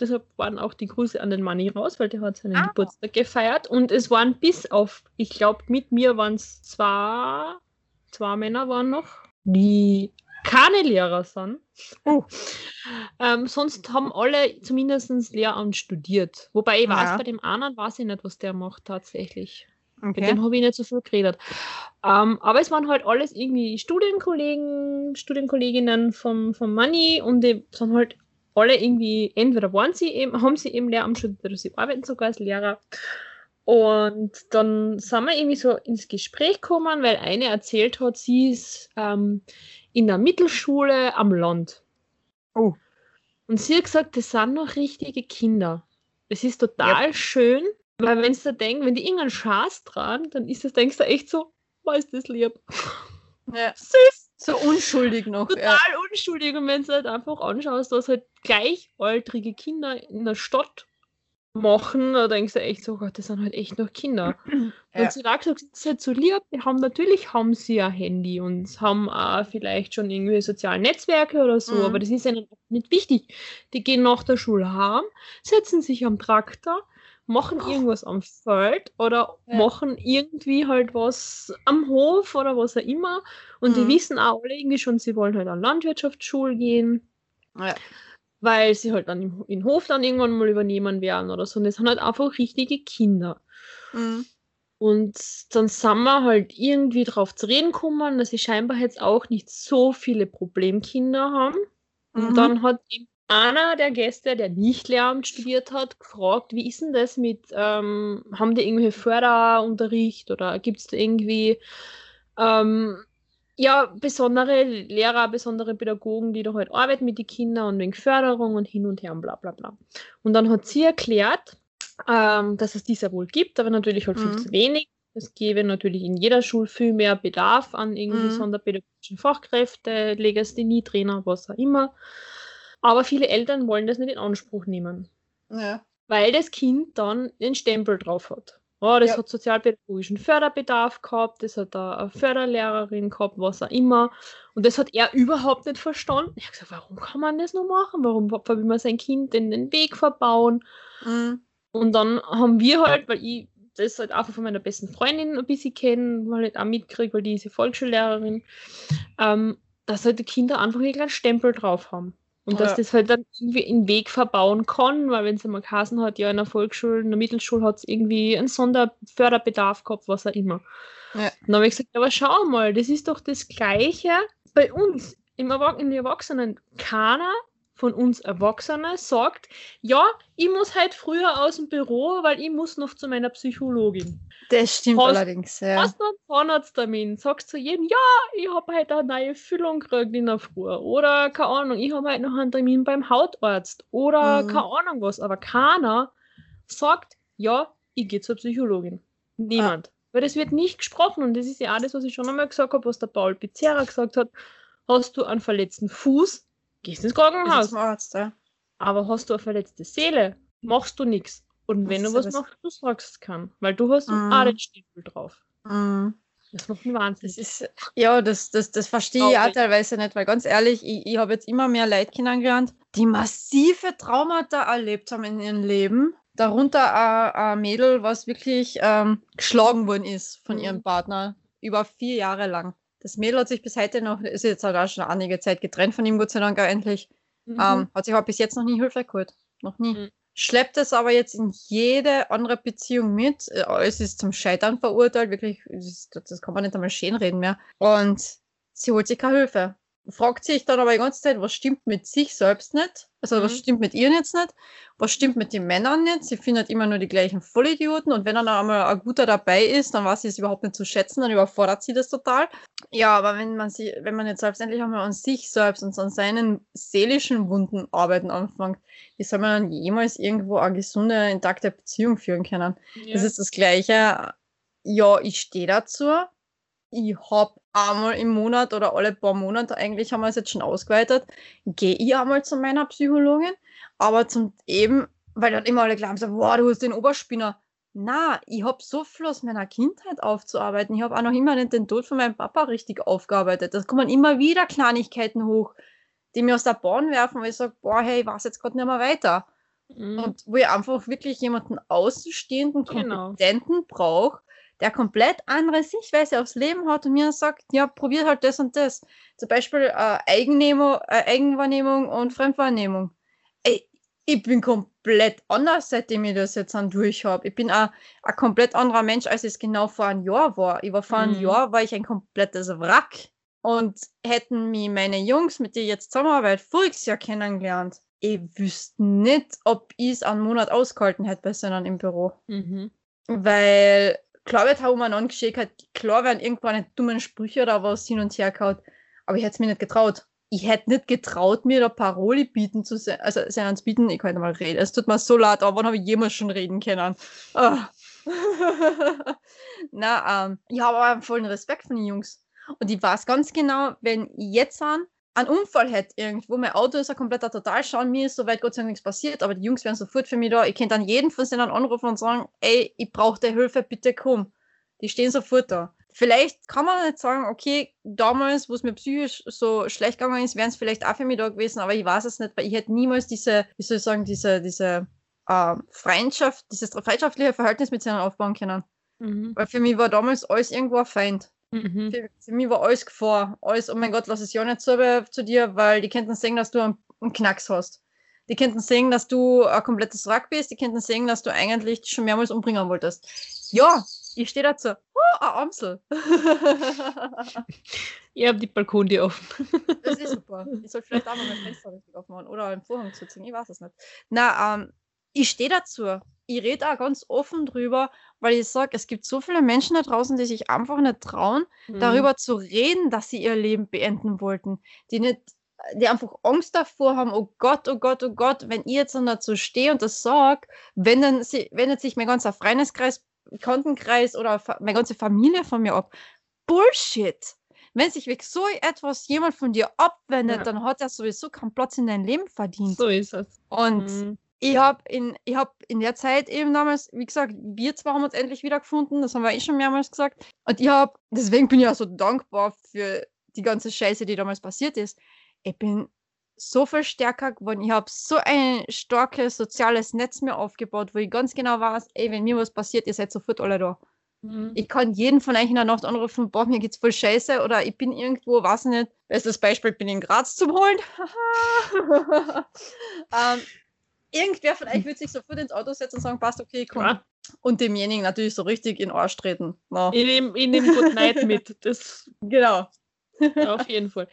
Deshalb waren auch die Grüße an den Manni raus, weil der hat seinen Ah. Geburtstag gefeiert. Und es waren bis auf, ich glaube, mit mir waren es zwei, zwei Männer waren noch, die keine Lehrer sind. Oh. Ähm, sonst haben alle zumindest Lehramt studiert. Wobei ich weiß, Ja. bei dem anderen weiß ich nicht, was der macht tatsächlich. Mit okay. dem habe ich nicht so viel geredet. Ähm, aber es waren halt alles irgendwie Studienkollegen, Studienkolleginnen vom, vom Money und die sind halt alle irgendwie, entweder waren sie eben, haben sie eben Lehramt studiert oder sie arbeiten sogar als Lehrer. Und dann sind wir irgendwie so ins Gespräch gekommen, weil eine erzählt hat, sie ist ähm, in der Mittelschule am Land. Oh. Und sie hat gesagt, das sind noch richtige Kinder. Das ist total schön, weil wenn du denkst, wenn die irgendeinen Schaß tragen, dann ist das, denkst du echt so, was ist das lieb? Ja. Süß, So unschuldig noch. total Ja. unschuldig. Und wenn du halt einfach anschaust, dass halt gleichaltrige Kinder in der Stadt machen, da denkst du echt so, Gott, das sind halt echt noch Kinder. Ja. Und sie hat gesagt, das ist halt so lieb. Die haben, natürlich haben sie ein Handy und haben auch vielleicht schon irgendwie soziale Netzwerke oder so, Mhm. aber das ist ihnen nicht wichtig. Die gehen nach der Schule heim, setzen sich am Traktor, machen irgendwas am Feld oder Ja. machen irgendwie halt was am Hof oder was auch immer. Und die Mhm. wissen auch alle irgendwie schon, sie wollen halt an Landwirtschaftsschule gehen Ja. Weil sie halt dann im, im Hof dann irgendwann mal übernehmen werden oder so. Und das sind halt einfach richtige Kinder. Mhm. Und dann sind wir halt irgendwie drauf zu reden gekommen, dass sie scheinbar jetzt auch nicht so viele Problemkinder haben. Und Mhm. dann hat eben einer der Gäste, der nicht Lehramt studiert hat, gefragt, wie ist denn das mit, ähm, haben die irgendwie Förderunterricht oder gibt es da irgendwie ähm, ja, besondere Lehrer, besondere Pädagogen, die da halt arbeiten mit den Kindern und wegen Förderung und hin und her und bla bla bla. Und dann hat sie erklärt, ähm, dass es dies ja wohl gibt, aber natürlich halt viel Mhm. zu wenig. Es gäbe natürlich in jeder Schule viel mehr Bedarf an irgendwie Mhm. sonderpädagogischen Fachkräfte, Legasthenie-Trainer, was auch immer. Aber viele Eltern wollen das nicht in Anspruch nehmen, Ja. weil das Kind dann den Stempel drauf hat. Oh, das Ja. hat sozialpädagogischen Förderbedarf gehabt, das hat eine Förderlehrerin gehabt, was auch immer. Und das hat er überhaupt nicht verstanden. Ich habe gesagt, warum kann man das nur machen? Warum will man sein Kind in den Weg verbauen? Mhm. Und dann haben wir halt, weil ich das halt einfach von meiner besten Freundin ein bisschen kenne, weil ich auch mitkriege, weil die ist ja Volksschullehrerin, ähm, dass halt die Kinder einfach einen kleinen Stempel drauf haben. Und dass Ja. das halt dann irgendwie in den Weg verbauen kann, weil wenn es einmal geheißen hat, ja, in der Volksschule, in der Mittelschule hat es irgendwie einen Sonderförderbedarf gehabt, was auch immer. Ja. Dann habe ich gesagt, aber schau mal, das ist doch das Gleiche bei uns im Erwach in den Erwachsenen. Keiner von uns Erwachsenen sagt, ja, ich muss halt früher aus dem Büro, weil ich muss noch zu meiner Psychologin. Das stimmt Hast- allerdings, ja. Hast du einen Zahnarzttermin? Sagst zu jedem, ja, ich habe heute eine neue Füllung gekriegt in der Früh. Oder, keine Ahnung, ich habe heute noch einen Termin beim Hautarzt. Oder, Mhm. keine Ahnung was. Aber keiner sagt, ja, ich gehe zur Psychologin. Niemand. Weil das wird nicht gesprochen. Und das ist ja auch das, was ich schon einmal gesagt habe, was der Paul Pizzerra gesagt hat. Hast du einen verletzten Fuß, gehst ins Krankenhaus. Arzt, ja. Aber hast du eine verletzte Seele, machst du nichts. Und wenn Das du was machst, du sagst kann. Weil du hast Mhm. auch den Stempel drauf. Mhm. Das macht mich wahnsinnig. Das ist, ja, das, das, das verstehe ich auch teilweise nicht, weil ganz ehrlich, ich, ich habe jetzt immer mehr Leute kennengelernt, die massive Traumata erlebt haben in ihrem Leben. Darunter ein, ein Mädel, was wirklich ähm, geschlagen worden ist von Mhm. ihrem Partner über vier Jahre lang. Das Mädel hat sich bis heute noch, ist jetzt halt auch schon einige Zeit getrennt von ihm, Gott sei Dank auch endlich. Mhm. Ähm, hat sich aber bis jetzt noch nie Hilfe geholt. Noch nie. Mhm. Schleppt es aber jetzt in jede andere Beziehung mit. Äh, Alles ist zum Scheitern verurteilt. Wirklich, das, das kann man nicht einmal schön reden mehr. Und sie holt sich keine Hilfe. Fragt sich dann aber die ganze Zeit, was stimmt mit sich selbst nicht? Also, was Mhm. stimmt mit ihr jetzt nicht? Was stimmt mit den Männern nicht? Sie findet immer nur die gleichen Vollidioten. Und wenn dann einmal ein guter dabei ist, dann weiß sie es überhaupt nicht zu schätzen, dann überfordert sie das total. Ja, aber wenn man sie, wenn man jetzt selbst endlich einmal an sich selbst und an seinen seelischen Wunden arbeiten anfängt, wie soll man dann jemals irgendwo eine gesunde, intakte Beziehung führen können? ja. Das ist das Gleiche. Ja, ich stehe dazu. Ich hab einmal im Monat oder alle paar Monate, eigentlich haben wir es jetzt schon ausgeweitet, gehe ich einmal zu meiner Psychologin, aber zum eben, weil dann immer alle glauben, so, wow, du hast den Oberspinner. Na, ich hab so viel aus meiner Kindheit aufzuarbeiten. Ich habe auch noch immer nicht den Tod von meinem Papa richtig aufgearbeitet. Da kommen immer wieder Kleinigkeiten hoch, die mir aus der Bahn werfen, weil ich sage, boah, hey, ich weiß jetzt gerade nicht mehr weiter. Mhm. Und wo ich einfach wirklich jemanden Außenstehenden, Genau. Kompetenten brauche, der komplett andere Sichtweise aufs Leben hat und mir sagt, ja, probiert halt das und das. Zum Beispiel äh, Eigennehmung, äh, Eigenwahrnehmung und Fremdwahrnehmung. Ey, ich bin komplett anders, seitdem ich das jetzt an durch habe. Ich bin ein ein komplett anderer Mensch, als ich es genau vor einem Jahr war. Ich war vor einem Mhm. Jahr, war ich ein komplettes Wrack. Und hätten mich meine Jungs, mit denen ich jetzt zusammenarbeite, voriges Jahr kennengelernt, ich wüsste nicht, ob ich es einen Monat ausgehalten hätte bei Sinnen im Büro. Mhm. Weil klar wird auch umeinander geschickt, hat, klar werden irgendwann dummen Sprüche oder was hin und her gehauen, aber ich hätte es mir nicht getraut. Ich hätte nicht getraut, mir da Paroli bieten zu sein, also seinen zu bieten, ich kann nicht mal reden. Es tut mir so leid, aber wann habe ich jemals schon reden können? Ah. Na, ähm, ich habe aber vollen Respekt von den Jungs. Und ich weiß ganz genau, wenn ich jetzt an einen Unfall hätte irgendwo, mein Auto ist ein kompletter Totalschaden, mir ist soweit Gott sei Dank nichts passiert, aber die Jungs wären sofort für mich da. Ich könnte dann jeden von denen anrufen und sagen, ey, ich brauche der Hilfe, bitte komm. Die stehen sofort da. Vielleicht kann man nicht sagen, okay, damals, wo es mir psychisch so schlecht gegangen ist, wären es vielleicht auch für mich da gewesen, aber ich weiß es nicht, weil ich hätte niemals diese, wie soll ich sagen, diese, diese äh, Freundschaft, dieses freundschaftliche Verhältnis mit ihnen aufbauen können. Mhm. Weil für mich war damals alles irgendwo ein Feind. Mhm. Für, für mich war alles Gefahr. Alles, oh mein Gott, lass es ja nicht so zu dir, weil die könnten sehen, dass du einen, einen Knacks hast. Die könnten sehen, dass du ein komplettes Wrack bist. Die könnten sehen, dass du eigentlich dich schon mehrmals umbringen wolltest. Ja, ich stehe dazu. Oh, ein Amsel. Ihr habt die Balkontür offen. das ist super. Ich soll vielleicht auch mal mein Fenster richtig aufmachen oder einen Vorhang zuziehen. Ich weiß es nicht. Na, ähm, ich stehe dazu. Ich rede auch ganz offen drüber, weil ich sage, es gibt so viele Menschen da draußen, die sich einfach nicht trauen, Mhm. darüber zu reden, dass sie ihr Leben beenden wollten. Die nicht, die einfach Angst davor haben, oh Gott, oh Gott, oh Gott, wenn ich jetzt dann dazu stehe und das sage, wendet, sie, wendet sich mein ganzer Freundeskreis, Bekanntenkreis oder meine ganze Familie von mir ab. Bullshit! Wenn sich wirklich so etwas jemand von dir abwendet, Ja. dann hat er sowieso keinen Platz in deinem Leben verdient. So ist es. Und Mhm. Ich habe in, ich hab in der Zeit eben damals, wie gesagt, wir zwei haben uns endlich wiedergefunden, das haben wir eh schon mehrmals gesagt. Und ich habe, deswegen bin ich auch so dankbar für die ganze Scheiße, die damals passiert ist. Ich bin so viel stärker geworden. Ich habe so ein starkes soziales Netz mir aufgebaut, wo ich ganz genau weiß, ey, wenn mir was passiert, ihr seid sofort alle da. Mhm. Ich kann jeden von euch in der Nacht anrufen, boah, mir geht's voll scheiße oder ich bin irgendwo, weiß ich nicht. Bestes Beispiel, bin in Graz zum Holen. ähm, irgendwer von euch wird sich sofort ins Auto setzen und sagen, passt, okay, komm. Ja. Und demjenigen natürlich so richtig in den Arsch treten. Na, Ich nehme nehm Good Night mit. Das genau. auf jeden Fall.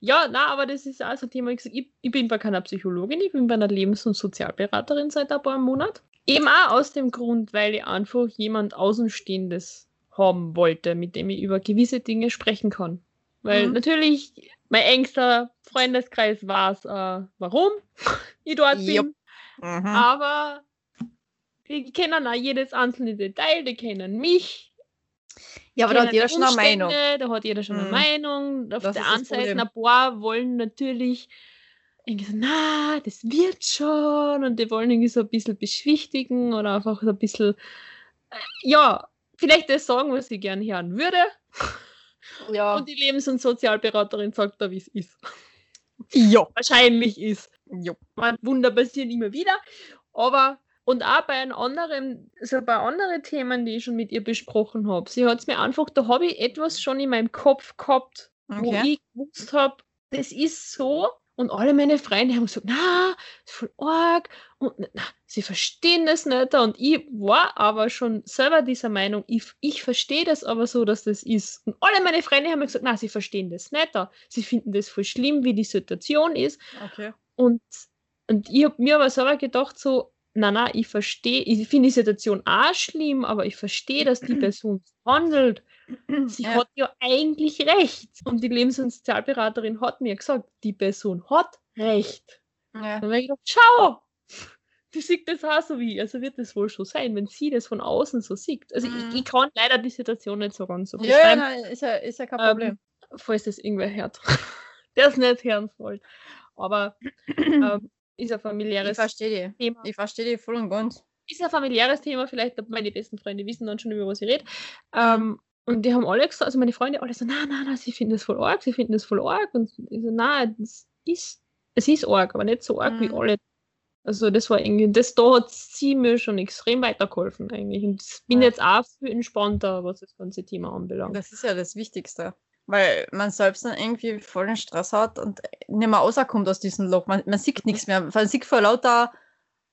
Ja, na, aber das ist auch so ein Thema. Ich, ich, bin bei keiner Psychologin, ich bin bei einer Lebens- und Sozialberaterin seit ein paar Monaten. Eben auch aus dem Grund, weil ich einfach jemand Außenstehendes haben wollte, mit dem ich über gewisse Dinge sprechen kann. Weil Mhm. natürlich mein engster Freundeskreis weiß, äh, warum ich dort bin. Mhm. Aber die kennen auch jedes einzelne Detail, die kennen mich. ja, aber da hat jeder schon eine Meinung. Da hat jeder schon eine Mhm. Meinung. Auf Das der einen Seite, ein paar wollen natürlich irgendwie so, na, das wird schon. Und die wollen irgendwie so ein bisschen beschwichtigen oder einfach so ein bisschen, äh, ja, vielleicht das sagen, was ich gern hören würde. Ja. Und die Lebens- und Sozialberaterin sagt da, wie es ist. ja. Wahrscheinlich ist. Jo. Man, Wunder passieren immer wieder. Aber, und auch bei einem anderen, also bei anderen Themen, die ich schon mit ihr besprochen habe, sie hat es mir einfach, da habe ich etwas schon in meinem Kopf gehabt, wo Okay. ich gewusst habe, das ist so. Und alle meine Freunde haben gesagt, na, ist voll arg und na, sie verstehen das nicht. Und ich war aber schon selber dieser Meinung, ich, ich verstehe das aber so, dass das ist. Und alle meine Freunde haben mir gesagt, na, sie verstehen das nicht. Sie finden das voll schlimm, wie die Situation ist. Okay. Und, und ich habe mir aber selber gedacht, so, na, na, ich verstehe, ich finde die Situation auch schlimm, aber ich verstehe, dass die Person so handelt. Sie Ja. hat ja eigentlich recht. Und die Lebens- und Sozialberaterin hat mir gesagt, die Person hat recht. Ja. Dann habe ich gedacht, schau, die sieht das auch so wie, also wird das wohl so sein, wenn sie das von außen so sieht. Also Mhm. ich, ich kann leider die Situation nicht so ganz so Ja, nein, ist ja, ist ja kein Ähm, Problem. falls das irgendwer hört. Der es nicht hören soll. Aber ähm, ist ein ich familiäres verstehe die. Thema. Ich verstehe die voll und ganz. Ist ein familiäres Thema, vielleicht meine besten Freunde wissen dann schon, über was ich rede. Ähm, und die haben alle gesagt, also meine Freunde alle so, na, na, na, sie finden das voll arg, sie finden das voll arg. Und ich so, na, das ist, es ist arg, aber nicht so arg wie Mhm. alle. Also das war irgendwie, das da hat sie mir schon extrem weitergeholfen eigentlich. Und ich bin Ja. jetzt auch viel entspannter, was das ganze Thema anbelangt. Das ist ja das Wichtigste. Weil man selbst dann irgendwie vollen Stress hat und nicht mehr rauskommt aus diesem Loch. Man, man sieht nichts mehr. Man sieht vor lauter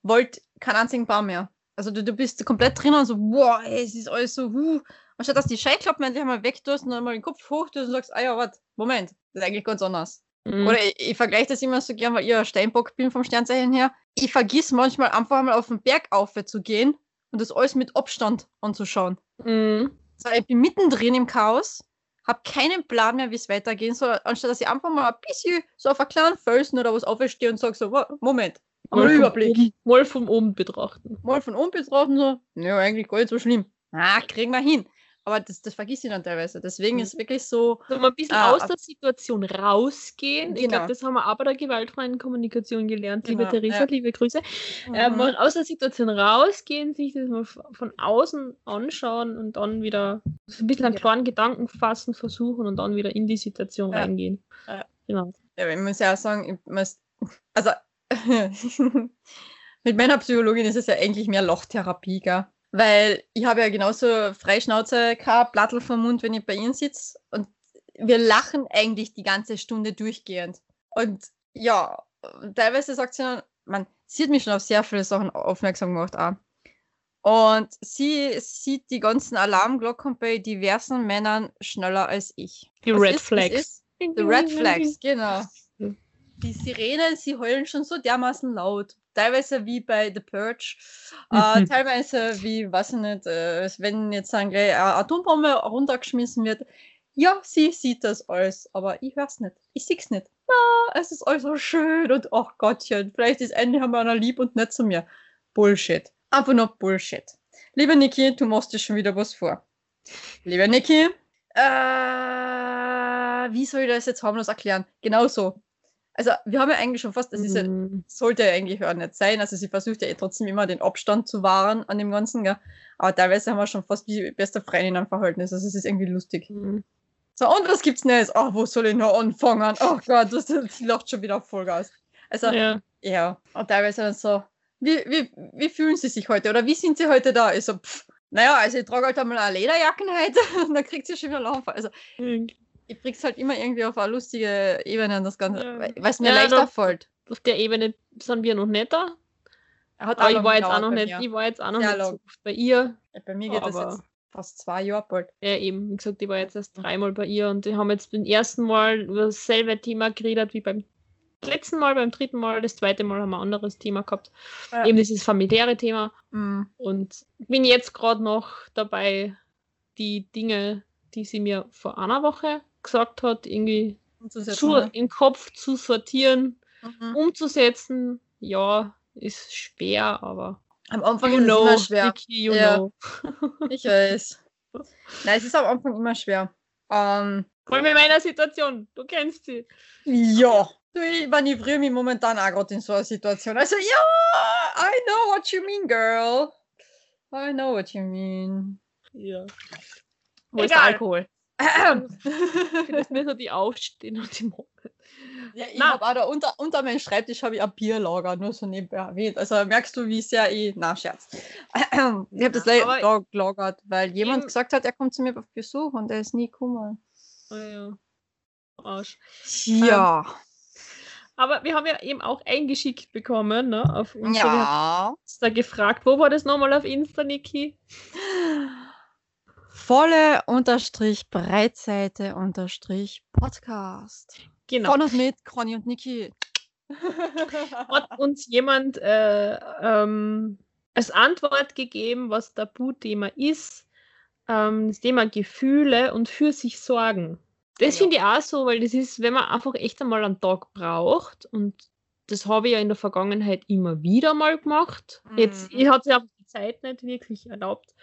Volt keinen einzigen Baum mehr. Also du, du bist komplett drin und so, boah, ey, es ist alles so, huh. Anstatt dass die Scheiklappen endlich mal weg tust und dann mal den Kopf hoch tust und sagst, ah ja, warte, Moment, das ist eigentlich ganz anders. Mhm. Oder ich, ich vergleiche das immer so gern, weil ich ja Steinbock bin vom Sternzeichen her. Ich vergiss manchmal einfach mal auf den Berg auf zu gehen und das alles mit Abstand anzuschauen. Mhm. So, ich bin mittendrin im Chaos, habe keinen Plan mehr, wie es weitergehen soll, anstatt dass ich einfach mal ein bisschen so auf einen kleinen Felsen oder was aufstehe und sage so, "Wa- Moment, mal Überblick. mal von oben betrachten. Mal von oben betrachten so, ja, eigentlich gar nicht so schlimm. Ah, kriegen wir hin. Aber das, das vergisst ich dann teilweise. Desegen Mhm. ist wirklich so, So mal ein bisschen Ah, aus der Situation rausgehen. Ich Genau. glaube, das haben wir auch bei der gewaltfreien Kommunikation gelernt. Liebe Genau, Theresa, ja. liebe Grüße. Äh, mhm. mal aus der Situation rausgehen, sich das mal von außen anschauen und dann wieder so ein bisschen einen Ja. klaren Gedanken fassen versuchen und dann wieder in die Situation Ja. reingehen. Ja. Genau. Ja, ich muss ja auch sagen, ich muss, also mit meiner Psychologin ist es ja eigentlich mehr Lochtherapie, gell? Weil ich habe ja genauso Freischnauze, kein Plattel vom Mund, wenn ich bei ihnen sitze. Und wir lachen eigentlich die ganze Stunde durchgehend. Und ja, teilweise sagt sie dann, man, sie hat mich schon auf sehr viele Sachen aufmerksam gemacht auch. Und sie sieht die ganzen Alarmglocken bei diversen Männern schneller als ich. Die Was Red ist- Flags. ist? The Red Flags, genau. Die Sirenen, sie heulen schon so dermaßen laut. Teilweise wie bei The Purge, äh, teilweise wie, weiß ich nicht, äh, wenn jetzt eine Atombombe runtergeschmissen wird. Ja, sie sieht das alles, aber ich hör's nicht. Ich sieh's nicht. Na, es ist alles so schön und ach Gottchen, vielleicht ist Ende haben wir einer lieb und nicht zu mir. Bullshit. Einfach nur Bullshit. Liebe Niki, du machst dir schon wieder was vor. Liebe Niki, äh, wie soll ich das jetzt harmlos erklären? Genau so. Also wir haben ja eigentlich schon fast, das ist ja, Mhm. sollte ja eigentlich auch nicht sein. Also sie versucht ja eh trotzdem immer den Abstand zu wahren an dem Ganzen, gell? Aber teilweise haben wir schon fast wie beste Freundin ein Verhältnis. Also es ist irgendwie lustig. Mhm. So, und was gibt's Neues? Ach, wo soll ich noch anfangen? Oh Gott, das, das lacht schon wieder Vollgas. Also, ja. Ja. Und teilweise dann so, wie, wie, wie fühlen Sie sich heute? Oder wie sind Sie heute da? Ich so, pff, naja, also ich trage halt einmal eine Lederjacken heute und dann kriegt sie schon wieder Lachen. Also, ich bring's halt immer irgendwie auf eine lustige Ebene das Ganze, Ja. weil es mir Ja, leichter doch. fällt. Auf der Ebene sind wir noch nicht da. Er hat Aber ich auch war jetzt auch noch nicht, mir. ich war jetzt auch noch Sehr nicht so bei ihr. Ja, Bei mir geht das aber- jetzt fast zwei Jahre bald. Ja, eben, wie gesagt, ich war jetzt erst dreimal bei ihr und die haben jetzt beim ersten Mal über dasselbe Thema geredet wie beim letzten Mal, beim dritten Mal, das zweite Mal haben wir ein anderes Thema gehabt. Ja. Eben dieses familiäre Thema. Mhm. Und bin jetzt gerade noch dabei, die Dinge, die sie mir vor einer Woche gesagt hat, irgendwie zu, im Kopf zu sortieren. Mhm. umzusetzen. Ja, ist schwer, aber Am Anfang ist es know, immer schwer. Vicky, you Ja. know. Ich weiß. Nein, es ist am Anfang immer schwer. Ähm, Vor allem in meiner Situation, du kennst sie. ja. Ich manövriere mich momentan auch gerade in so einer Situation. Also, ja, I know what you mean, girl. I know what you mean. Ja. Wo ist der Egal. Alkohol? Das mir so die aufstehen und die Mo- Ja, ich habe auch da unter, unter meinem Schreibtisch habe ich ein Bierlager, nur so nebenbei erwähnt. Also merkst du, wie sehr ich. Na, Scherz. Ich habe das Ja, le- aber- da gelagert, weil jemand Eben- gesagt hat, er kommt zu mir auf Besuch und er ist nie gekommen. Ah, ja. Arsch. Ja. Aber wir haben ja eben auch eingeschickt bekommen, ne? Auf uns. Wir haben ja. uns da gefragt, wo war das nochmal auf Insta, Niki? Volle Unterstrich Breitseite Unterstrich Podcast. Genau. Von und mit Conny und Niki. Hat uns jemand äh, ähm, als Antwort gegeben, was Tabuthema ist. Ähm, das Thema Gefühle und für sich sorgen. Das Ja. finde ich auch so, weil das ist, wenn man einfach echt einmal einen Tag braucht und das habe ich ja in der Vergangenheit immer wieder mal gemacht. Jetzt Mhm. ich hat sich einfach die Zeit nicht wirklich erlaubt.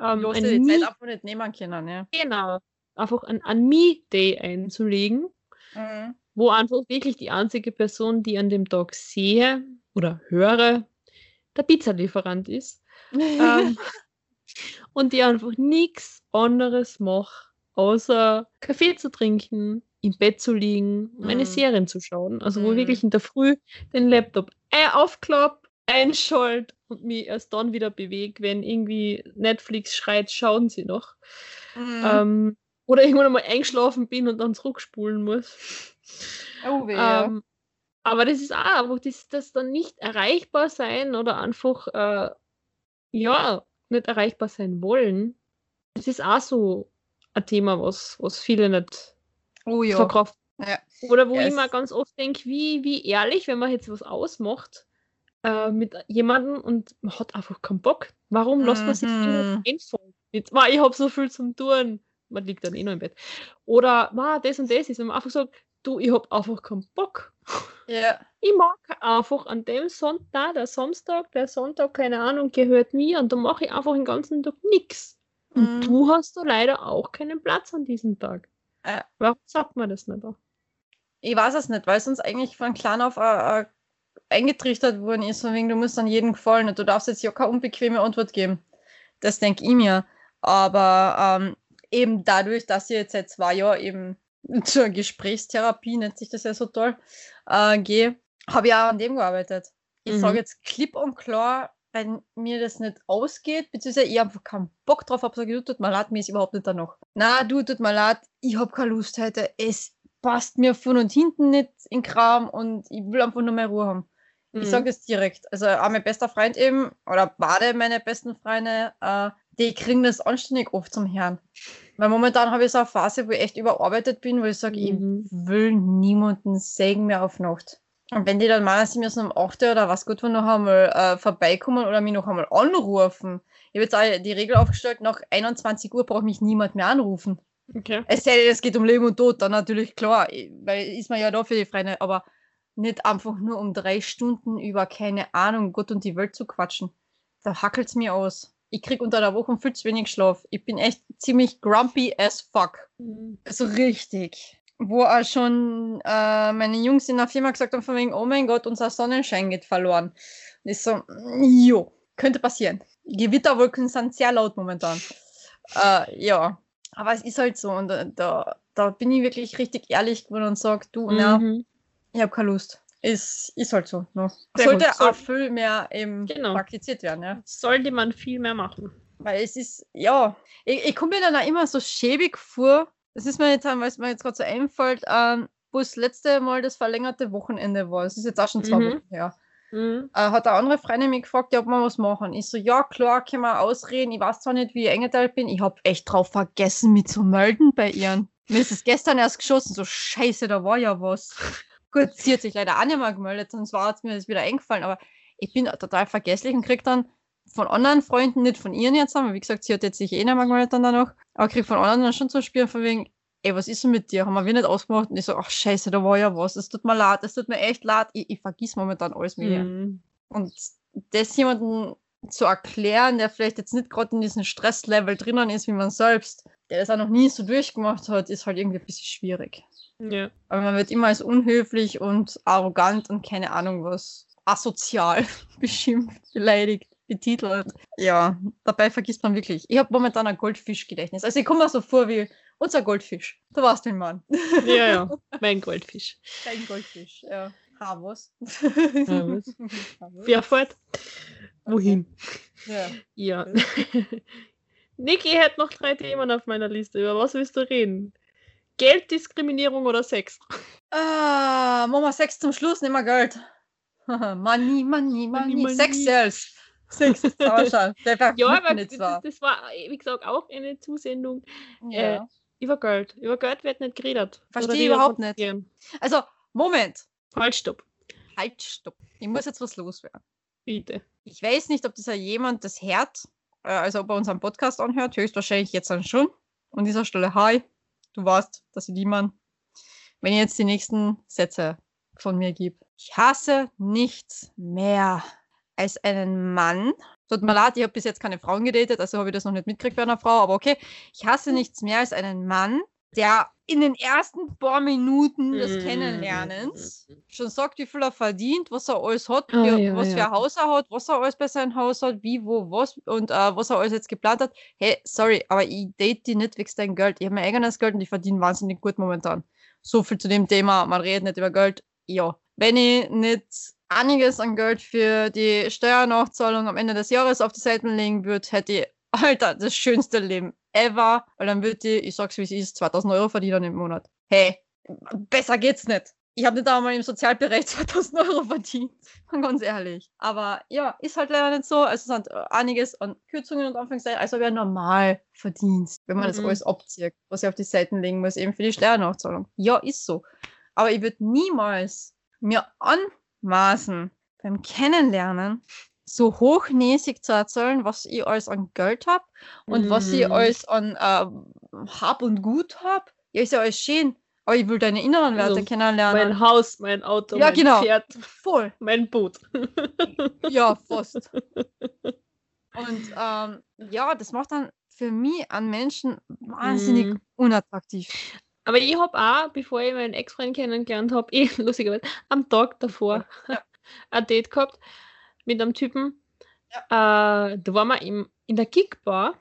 Ähm, dir die Me- Zeit einfach nicht nehmen können, ja. genau, einfach ein, ein Me-Day einzulegen, Mhm. wo einfach wirklich die einzige Person, die an dem Tag sehe oder höre, der Pizzalieferant ist. Ähm, und die einfach nichts anderes mache, außer Kaffee zu trinken, im Bett zu liegen, meine Mhm. Serien zu schauen. Also wo Mhm. wirklich in der Früh den Laptop äh, aufklapp, einschalt und mich erst dann wieder bewege, wenn irgendwie Netflix schreit, schauen Sie noch. Mhm. Ähm, oder irgendwann einmal eingeschlafen bin und dann zurückspulen muss. oh, weh. Ähm, aber das ist auch einfach das, das dann nicht erreichbar sein oder einfach äh, ja nicht erreichbar sein wollen. Das ist auch so ein Thema, was, was viele nicht oh ja. verkraften. Ja. Oder wo Ja, ich mir ganz oft denke, wie, wie ehrlich, wenn man jetzt was ausmacht äh, mit jemandem und man hat einfach keinen Bock. Warum lässt man sich Mhm. einfallen? Mit, "Ma, ich habe so viel zum Tun. Man liegt dann eh noch im Bett. Oder "Ma, das und das ist, wenn man einfach sagt, du, ich habe einfach keinen Bock. Ja. Ich mag einfach an dem Sonntag, der Samstag, der Sonntag, keine Ahnung, gehört mir und da mache ich einfach den ganzen Tag nichts. Und Mhm. du hast da leider auch keinen Platz an diesem Tag. Äh. Warum sagt man das nicht auch? Ich weiß es nicht, weil es uns eigentlich von klein auf äh, äh, eingetrichtert worden ist, von wegen, du musst an jeden gefallen und du darfst jetzt ja keine unbequeme Antwort geben. Das denke ich mir. Aber ähm, eben dadurch, dass ich jetzt seit zwei Jahren eben zur Gesprächstherapie, nennt sich das ja so toll, äh, gehe, habe ich auch an dem gearbeitet. Ich Mhm. sage jetzt klipp und klar, wenn mir das nicht ausgeht, beziehungsweise ich einfach keinen Bock drauf habe, sage ich, du, tut mir leid, mir ist überhaupt nicht danach. Na, du, tut mir leid, ich habe keine Lust heute, es passt mir von und hinten nicht in Kram und ich will einfach nur mehr Ruhe haben. Ich Mhm. sage das direkt. Also auch mein bester Freund eben, oder beide meine besten Freunde, äh, die kriegen das anständig oft zum Herrn. Weil momentan habe ich so eine Phase, wo ich echt überarbeitet bin, wo ich sage, Mhm. ich will niemanden sägen mehr auf Nacht. Und wenn die dann meinen, sie müssen um 8 Uhr oder was gut von noch einmal äh, vorbeikommen oder mich noch einmal anrufen. Ich habe jetzt auch die Regel aufgestellt, nach 21 Uhr braucht mich niemand mehr anrufen. Okay. Es sei denn, es geht um Leben und Tod, dann natürlich klar, weil ist man ja da für die Freunde, aber nicht einfach nur um drei Stunden über keine Ahnung, Gott und die Welt zu quatschen. Da hackelt's mir aus. Ich krieg unter der Woche viel zu wenig Schlaf. Ich bin echt ziemlich grumpy as fuck. Mhm. So richtig. wo auch schon äh, meine Jungs in der Firma gesagt haben, von wegen, oh mein Gott, unser Sonnenschein geht verloren. Und ich so, jo, könnte passieren. Gewitterwolken sind sehr laut momentan. Äh, ja, aber es ist halt so. Und da, da, da bin ich wirklich richtig ehrlich geworden und sage, du, na, Mhm. Ich habe keine Lust. Ist, ist halt so. Ne? Sollte gut. Auch viel mehr eben Genau. praktiziert werden. Ja? Sollte man viel mehr machen. Weil es ist, ja, ich, ich komme mir dann auch immer so schäbig vor. Das ist mir jetzt, weil es mir jetzt gerade so einfällt, ähm, wo das letzte Mal das verlängerte Wochenende war. Das ist jetzt auch schon zwei Mhm. Wochen her. Mhm. Äh, hat eine andere Freundin mich gefragt, ja, ob wir was machen. Ich so, ja, klar, können wir ausreden. Ich weiß zwar nicht, wie ich eingeteilt bin. Ich habe echt drauf vergessen, mich zu melden bei ihren. Mir ist es gestern erst geschossen. So, scheiße, da war ja was. Gut, sie hat sich leider auch nicht mehr gemeldet, sonst war es mir das wieder eingefallen. Aber ich bin total vergesslich und krieg dann von anderen Freunden, nicht von ihren jetzt, aber wie gesagt, sie hat jetzt sich eh nicht mehr gemeldet dann danach, aber krieg von anderen dann schon zu spüren, von wegen, ey, was ist denn mit dir? Haben wir nicht ausgemacht? Und ich so, ach scheiße, da war ja was. Es tut mir leid, es tut mir echt leid. Ich, ich vergiss momentan alles mehr. Mhm. Und das jemandem zu erklären, der vielleicht jetzt nicht gerade in diesem Stresslevel drinnen ist wie man selbst, der das auch noch nie so durchgemacht hat, ist halt irgendwie ein bisschen schwierig. Ja. Aber man wird immer als unhöflich und arrogant und keine Ahnung was asozial beschimpft, beleidigt, betitelt. Ja, dabei vergisst man wirklich. Ich habe momentan ein Goldfischgedächtnis. Also ich komme mir so vor wie unser Goldfisch. Du warst den Mann. ja, ja. Mein Goldfisch. Kein Goldfisch. Ja. Havos. Havos. Wer fährt? Wohin? Ja. Ja. Niki hat noch drei Themen auf meiner Liste. Über was willst du reden? Gelddiskriminierung oder Sex? Ah, machen wir Sex zum Schluss, nehmen wir Geld. money, money, money, money. Sex Sales. Sex ist Ja, aber das, das war, wie gesagt, auch eine Zusendung Ja. äh, über Geld. Über Geld wird nicht geredet. Versteh Oder ich überhaupt nicht. Also, Moment. Halt, stopp. Halt, stopp. Ich muss jetzt was loswerden. Bitte. Ich weiß nicht, ob dieser jemand das hört, äh, also ob er unseren Podcast anhört, höchstwahrscheinlich jetzt dann schon. An dieser Stelle, hi, du weißt, dass ich niemand, wenn ich jetzt die nächsten Sätze von mir gebe. Ich hasse nichts mehr als einen Mann. Tut mir leid, ich habe bis jetzt keine Frauen gedatet, also habe ich das noch nicht mitgekriegt bei einer Frau, aber okay. Ich hasse nichts mehr als einen Mann, der in den ersten paar Minuten des Mm. Kennenlernens schon sagt, wie viel er verdient, was er alles hat, Ah, wie, ja, was für ja. ein Haus er hat, was er alles bei seinem Haus hat, wie, wo, was und äh, was er alles jetzt geplant hat. Hey, sorry, aber ich date die nicht wegen dein Geld. Ich habe mein eigenes Geld und ich verdiene wahnsinnig gut momentan. So viel zu dem Thema, man redet nicht über Geld. Ja, wenn ich nicht einiges an Geld für die Steuernachzahlung am Ende des Jahres auf die Seiten legen würde, hätte ich, Alter, das schönste Leben ever, weil dann würde ich, ich sag's wie es ist, 2000 Euro verdienen im Monat. Hey, besser geht's nicht. Ich habe nicht einmal im Sozialbereich 2000 Euro verdient. Ganz ehrlich. Aber ja, ist halt leider nicht so. Also es sind äh, einiges an Kürzungen und Anführungszeichen, als ob er normal verdient, wenn man das Mhm. alles abzieht, was er auf die Seiten legen muss, eben für die Steuernachzahlung. Ja, ist so. Aber ich würde niemals mir anmaßen, beim Kennenlernen so hochnäsig zu erzählen, was ich alles an Geld habe und was ich Mhm. alles an äh, Hab und Gut habe. Ja, ist ja alles schön. Aber ich will deine inneren Werte Also, kennenlernen. Mein Haus, mein Auto, Ja, mein genau. Pferd, Voll. mein Boot. Ja, fast. Und ähm, ja, das macht dann für mich an Menschen wahnsinnig Mhm. unattraktiv. Aber ich habe auch, bevor ich meinen Ex-Freund kennengelernt habe, eh lustigerweise am Tag davor Ja. ein Date gehabt mit einem Typen. Äh, da waren wir im, in der Kickbar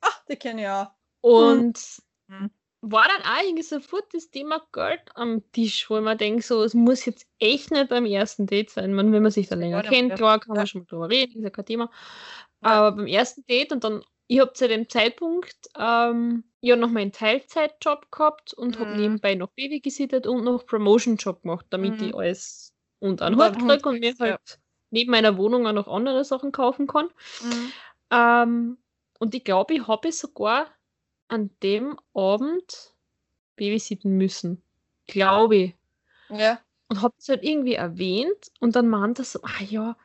Ach, die kenne ich auch. und Mhm. war dann auch irgendwie sofort das Thema Geld am Tisch, wo ich mir denke, so, es muss jetzt echt nicht beim ersten Date sein. Man, wenn man sich da länger Ja, kennt, ja. klar, kann Ja. man schon mal drüber reden, ist ja kein Thema. Ja. Aber beim ersten Date und dann, ich habe zu dem Zeitpunkt ähm, ja noch meinen Teilzeitjob gehabt und habe Mhm. nebenbei noch Baby gesittet und noch Promotion-Job gemacht, damit Mhm. ich alles unter einen Hut kriege und mir ja. halt neben meiner Wohnung auch noch andere Sachen kaufen kann. Mhm. Ähm, und ich glaube, ich habe sogar an dem Abend babysitten müssen. Glaube ich. Ja. Und habe es halt irgendwie erwähnt und dann meint er so, ah ja,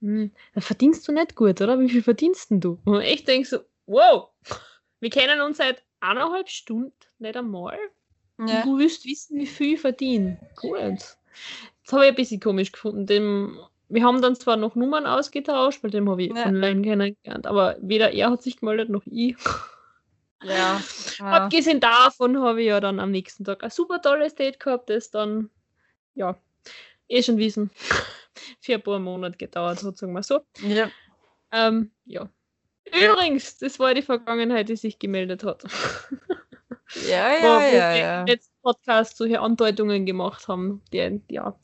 hm, da verdienst du nicht gut, oder? Wie viel verdienst denn du? Und ich denke so, wow, wir kennen uns seit eineinhalb Stunden nicht einmal. ja. Und du willst wissen, wie viel ich verdiene. Gut. Das habe ich ein bisschen komisch gefunden. Dem, wir haben dann zwar noch Nummern ausgetauscht, weil dem habe ich Ja. online kennengelernt, aber weder er hat sich gemeldet noch ich. Ja. ja. Abgesehen davon habe ich ja dann am nächsten Tag ein super tolles Date gehabt, das dann, ja, eh schon wissen, für ein paar Monate gedauert hat, sagen wir so. Ja. Ähm, ja. Übrigens, das war die Vergangenheit, die sich gemeldet hat. Ja, wo, ja, wo ja, wir ja. im letzten Podcast solche Andeutungen gemacht haben. Die, ja.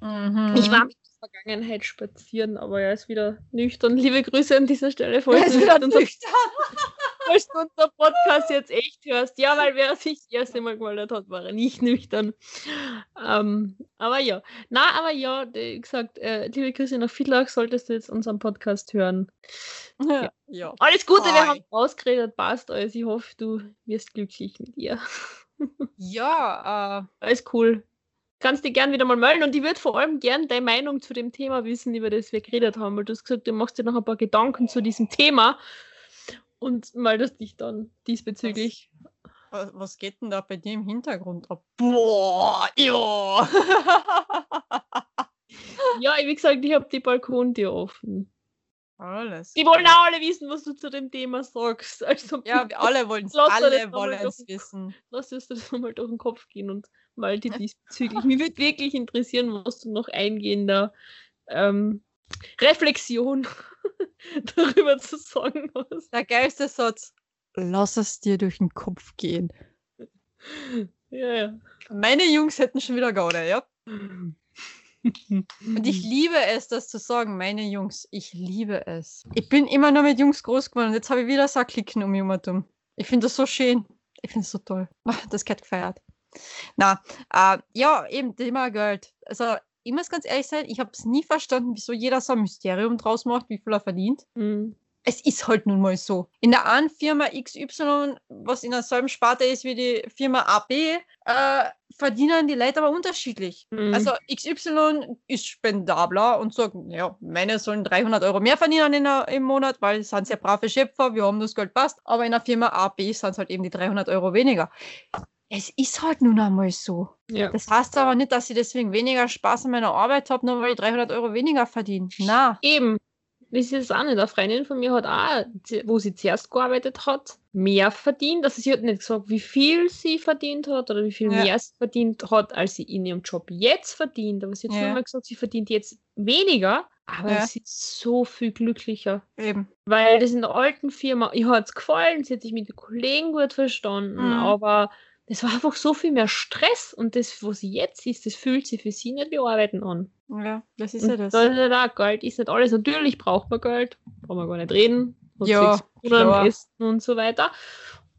Mhm. Ich war mit Vergangenheit spazieren, aber er ist wieder nüchtern. Liebe Grüße an dieser Stelle, Er falls ist du wieder unser, nüchtern. falls du unser Podcast jetzt echt hörst. Ja, weil wer sich das erste Mal gemeldet hat, war er nicht nüchtern. Ähm, aber ja. Na, aber ja, wie gesagt, äh, liebe Grüße nach Villach, solltest du jetzt unseren Podcast hören. Ja. ja. Alles Gute, wir Hi. haben ausgeredet, passt alles. Ich hoffe, du wirst glücklich mit ihr. Ja, äh, Alles cool. Kannst dich gern wieder mal melden und ich würde vor allem gern deine Meinung zu dem Thema wissen, über das wir geredet haben, weil du hast gesagt, du machst dir noch ein paar Gedanken zu diesem Thema und meldest dich dann diesbezüglich. wa- was geht denn da bei dir im Hintergrund ab? Boah, ja. Ja, wie gesagt, ich habe die Balkontür offen. Alles. Die wollen auch alle wissen, was du zu dem Thema sagst. Also Ja, wir alle wollen es. Alle wollen es wissen. lass uns das nochmal durch den Kopf gehen und mal die diesbezüglich. Mich würde wirklich interessieren, was du noch eingehender ähm, Reflexion darüber zu sagen hast. Der geilste Satz. Lass es dir durch den Kopf gehen. Ja, ja. Meine Jungs hätten schon wieder Gaude, ja. Und ich liebe es, das zu sagen, meine Jungs. Ich liebe es. Ich bin immer nur mit Jungs groß geworden und jetzt habe ich wieder so ein Klicken um herum. Ich finde das so schön. Ich finde es so toll. Ah, Das gehört gefeiert. Na, äh, ja, eben Thema Geld. Also, ich muss ganz ehrlich sein, ich habe es nie verstanden, wieso jeder so ein Mysterium draus macht, wie viel er verdient. Mhm. Es ist halt nun mal so. In der einen Firma XY, was in derselben Sparte ist wie die Firma AB, äh, verdienen die Leute aber unterschiedlich. Mhm. Also XY ist spendabler und sagt, ja, meine sollen 300 Euro mehr verdienen in der, im Monat, weil sie sind sehr brave Schöpfer, wir haben das Geld passt. Aber in der Firma AB sind es halt eben die 300 Euro weniger. Es ist halt nun einmal so. ja. Das heißt aber nicht, dass ich deswegen weniger Spaß an meiner Arbeit habe, nur weil ich 300 Euro weniger verdiene. Na, Eben. Das ist es auch nicht. Eine Freundin von mir hat auch, wo sie zuerst gearbeitet hat, mehr verdient. Also sie hat nicht gesagt, wie viel sie verdient hat oder wie viel Ja. mehr sie verdient hat, als sie in ihrem Job jetzt verdient. Aber sie hat Ja. nur mal gesagt, sie verdient jetzt weniger, aber Ja. sie ist so viel glücklicher. eben. Weil das in der alten Firma, ihr hat es gefallen, sie hat sich mit den Kollegen gut verstanden, Mhm. aber das war einfach so viel mehr Stress und das, sie jetzt ist, das fühlt sich für sie nicht wie Arbeiten an. Ja, das ist ja das. da ist ja da, Geld ist nicht alles. Natürlich braucht man Geld, braucht man gar nicht reden, Ja, Bruder. Essen und so weiter.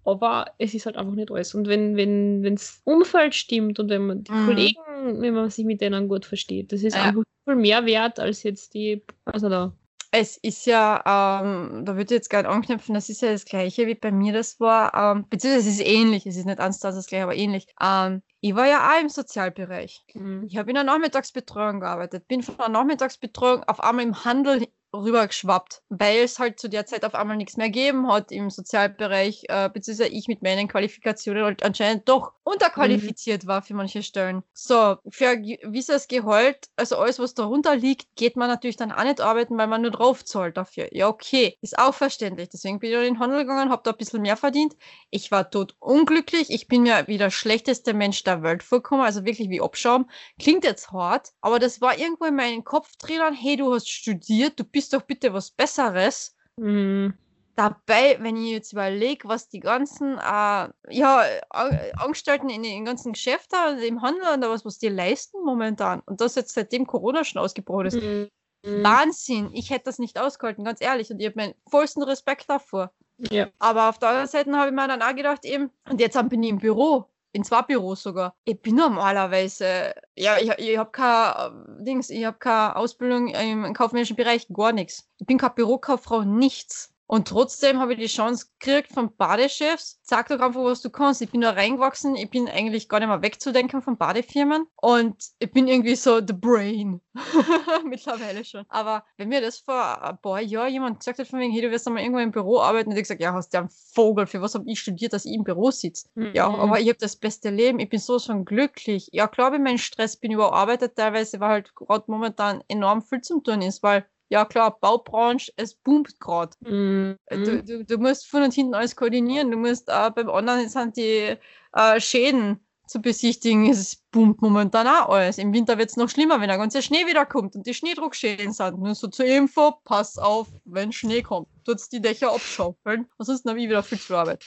Aber es ist halt einfach nicht alles. Und wenn wenn wenn's Umfeld stimmt und wenn man die Mhm. Kollegen, wenn man sich mit denen gut versteht, das ist Ja. einfach viel mehr wert als jetzt die, also da. Es ist ja, ähm, da würde ich jetzt gerne anknüpfen, das ist ja das Gleiche, wie bei mir das war, ähm, beziehungsweise es ist ähnlich, es ist nicht eins zu eins das Gleiche, aber ähnlich. Ähm, ich war ja auch im Sozialbereich. Mhm. Ich habe in der Nachmittagsbetreuung gearbeitet, bin von der Nachmittagsbetreuung auf einmal im Handel rübergeschwappt, weil es halt zu der Zeit auf einmal nichts mehr gegeben hat im Sozialbereich, äh, beziehungsweise ich mit meinen Qualifikationen halt anscheinend doch unterqualifiziert war für manche Stellen. So, für ein gewisses Gehalt, also alles, was darunter liegt, geht man natürlich dann auch nicht arbeiten, weil man nur drauf zahlt dafür. Ja, okay, ist auch verständlich. Deswegen bin ich in den Handel gegangen, habe da ein bisschen mehr verdient. Ich war tot unglücklich. Ich bin mir wie der schlechteste Mensch der Welt vorgekommen, also wirklich wie Abschaum. Klingt jetzt hart, aber das war irgendwo in meinem Kopf drinnen, hey, du hast studiert, du bist doch bitte was Besseres. Mhm. Dabei, wenn ich jetzt überlege, was die ganzen äh, ja, An- Angestellten in den ganzen Geschäften, also im Handel und was, was die leisten momentan. Und das jetzt seitdem Corona schon ausgebrochen ist. Mhm. Wahnsinn. Ich hätte das nicht ausgehalten, ganz ehrlich. Und ich habe meinen vollsten Respekt davor. Ja. Aber auf der anderen Seite habe ich mir dann auch gedacht, eben, und jetzt bin ich im Büro, in zwei Büros sogar. Ich bin normalerweise, ja, ich, ich habe keine äh, Dings, ich habe keine Ausbildung im kaufmännischen Bereich, gar nichts. Ich bin keine Bürokauffrau, nichts. Und trotzdem habe ich die Chance gekriegt von Badechefs. Sag doch einfach, was du kannst. Ich bin da reingewachsen. Ich bin eigentlich gar nicht mehr wegzudenken von Badefirmen. Und ich bin irgendwie so the brain. Mittlerweile schon. Aber wenn mir das vor ein paar Jahren jemand gesagt hat, von wegen, hey, du wirst einmal irgendwo im Büro arbeiten, hätte ich gesagt, ja, hast du einen Vogel, für was habe ich studiert, dass ich im Büro sitze? Ja, Mhm. aber ich habe das beste Leben, ich bin so schon glücklich. Ja, klar, ich mein Stress bin überarbeitet teilweise, weil halt gerade momentan enorm viel zum tun ist, weil Ja klar, Baubranche, es boomt gerade. Mhm. Du, du, du musst von und hinten alles koordinieren. Du musst äh, beim anderen sind die äh, Schäden zu besichtigen. Es boomt momentan auch alles. Im Winter wird es noch schlimmer, wenn der ganze Schnee wieder kommt und die Schneedruckschäden sind. Nur so zur Info, pass auf, wenn Schnee kommt. Tut's die Dächer abschaufeln. Ansonsten habe ich wieder viel zu Arbeit.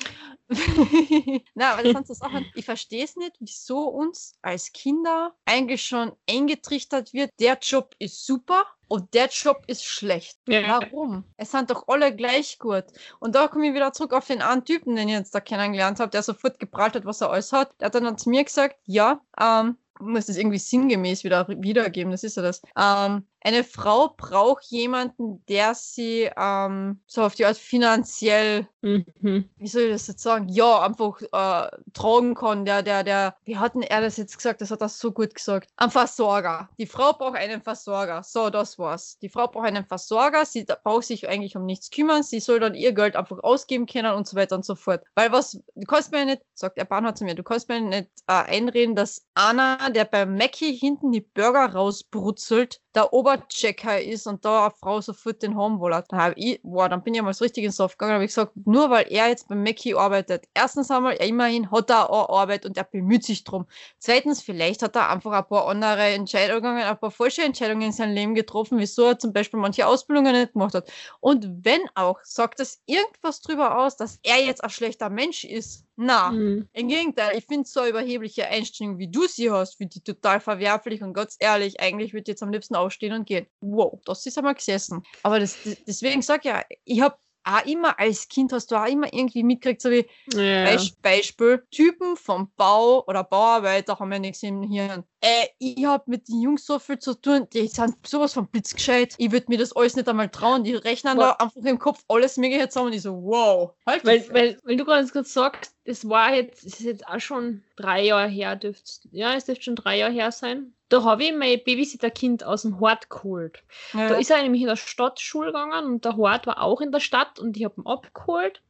Na, aber das sind so Sachen, ich verstehe es nicht, wieso uns als Kinder eigentlich schon eingetrichtert wird, der Job ist super und der Job ist schlecht. Ja. Warum? Es sind doch alle gleich gut. Und da komme ich wieder zurück auf den einen Typen, den ich jetzt da kennengelernt habe, der sofort geprallt hat, was er alles hat. Der hat dann zu mir gesagt, ja, ähm, muss das irgendwie sinngemäß wieder wiedergeben, das ist ja das. Ähm, eine Frau braucht jemanden, der sie ähm, so auf die Art finanziell, Mhm. wie soll ich das jetzt sagen, ja, einfach äh, tragen kann. Der, der, der, wie hat denn er das jetzt gesagt? Das hat er so gut gesagt. Ein Versorger. Die Frau braucht einen Versorger. So, das war's. Die Frau braucht einen Versorger. Sie braucht sich eigentlich um nichts kümmern. Sie soll dann ihr Geld einfach ausgeben können und so weiter und so fort. Weil was, du kannst mir nicht, sagt der Bahnhof zu mir, du kannst mir nicht äh, einreden, dass einer, der beim Mackie hinten die Burger rausbrutzelt, der Oberchecker ist und da eine Frau sofort den haben will. Da ich, boah, dann bin ich mal so richtig ins Soft gegangen, habe ich gesagt, nur weil er jetzt beim Mackie arbeitet. Erstens einmal, er immerhin hat er auch Arbeit und er bemüht sich drum. Zweitens, vielleicht hat er einfach ein paar andere Entscheidungen, ein paar falsche Entscheidungen in seinem Leben getroffen, wieso er zum Beispiel manche Ausbildungen nicht gemacht hat. Und wenn auch, sagt das irgendwas drüber aus, dass er jetzt ein schlechter Mensch ist? Na, Mhm. im Gegenteil, ich finde so überhebliche Einstellung, wie du sie hast, finde ich total verwerflich und ganz ehrlich, eigentlich würde ich jetzt am liebsten aufstehen und gehen. Wow, das ist einmal gesessen. Aber das, deswegen sag ich ja, ich habe auch immer als Kind hast du auch immer irgendwie mitgekriegt, so wie Ja. Beis Beispiel, Typen vom Bau oder Bauarbeiter haben ja nichts im Hirn. Äh, ich habe mit den Jungs so viel zu tun, die sind sowas von blitzgescheit. Ich würde mir das alles nicht einmal trauen. Die rechnen da einfach im Kopf alles Mögliche zusammen und ich so, wow. Halt Weil, weil, weil du gerade sagst, es war jetzt, es ist jetzt auch schon drei Jahre her, dürft, ja, es dürfte schon drei Jahre her sein. Da habe ich mein Babysitterkind aus dem Hort geholt. ja. Da ist er nämlich in der Stadt Schule gegangen und der Hort war auch in der Stadt und ich habe ihn abgeholt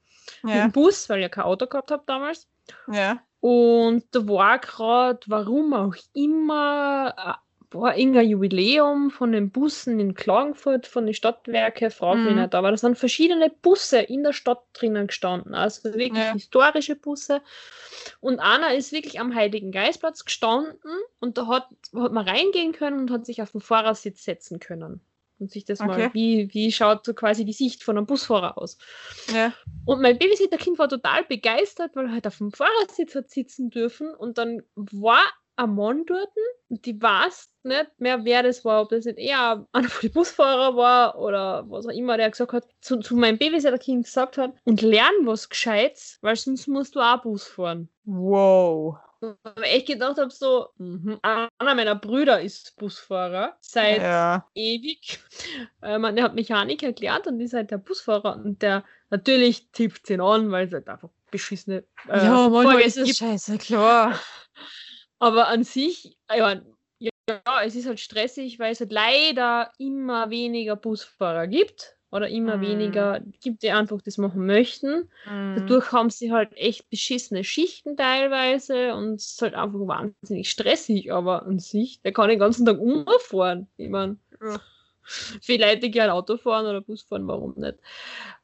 mit ja, dem Bus, weil ich ja kein Auto gehabt habe damals. ja. Und da war gerade, warum auch immer, äh, war irgendein Jubiläum von den Bussen in Klagenfurt, von den Stadtwerke, frag mich Mhm. nicht, aber da sind verschiedene Busse in der Stadt drinnen gestanden, also wirklich Ja. historische Busse. Und einer ist wirklich am Heiligen Geistplatz gestanden und da hat, hat man reingehen können und hat sich auf den Fahrersitz setzen können. Und sich das Okay. mal, wie, wie schaut so quasi die Sicht von einem Busfahrer aus? ja. Und mein Babysitterkind war total begeistert, weil er halt auf dem Fahrersitz hat sitzen dürfen. Und dann war ein Mann dort und die weiß nicht mehr, wer das war. Ob das nicht eher einer von den Busfahrer war oder was auch immer, der gesagt hat, zu, zu meinem Babysitterkind gesagt hat, und lern was Gescheites, weil sonst musst du auch Bus fahren. Wow. Aber ich gedacht habe, so, Mhm. einer meiner Brüder ist Busfahrer seit Ja. ewig. Äh, man, der hat Mechanik erklärt und ist halt der Busfahrer und der natürlich tippt ihn an, weil es halt einfach beschissene äh, ja, manchmal ist es scheiße, klar. Aber an sich, ja, ja, es ist halt stressig, weil es halt leider immer weniger Busfahrer gibt. Oder immer Mhm. weniger gibt, die einfach das machen möchten. Mhm. Dadurch haben sie halt echt beschissene Schichten teilweise und es ist halt einfach wahnsinnig stressig, aber an sich, der kann den ganzen Tag umfahren. Ich meine, Ja. viele Leute, die gerne Auto fahren oder Bus fahren, warum nicht?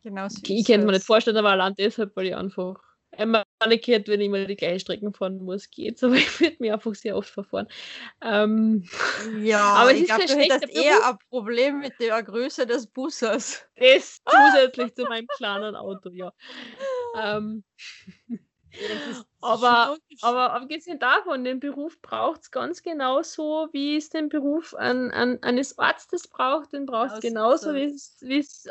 Genau so Ich kann mir nicht vorstellen, aber allein deshalb, weil ich einfach einmal gehört, wenn ich immer die gleichen Strecken fahren muss, geht's, aber ich würde mich einfach sehr oft verfahren. Ähm, Ja, Aber es ich ist glaube, du hättest eher ein Problem mit der Größe des Busses. das zusätzlich zu meinem kleinen Auto, ja. Ähm, Aber- Aber abgesehen davon, den Beruf braucht es ganz genauso, wie es den Beruf an, an, eines Arztes braucht. Den braucht es Genau so genauso, wie es, wie es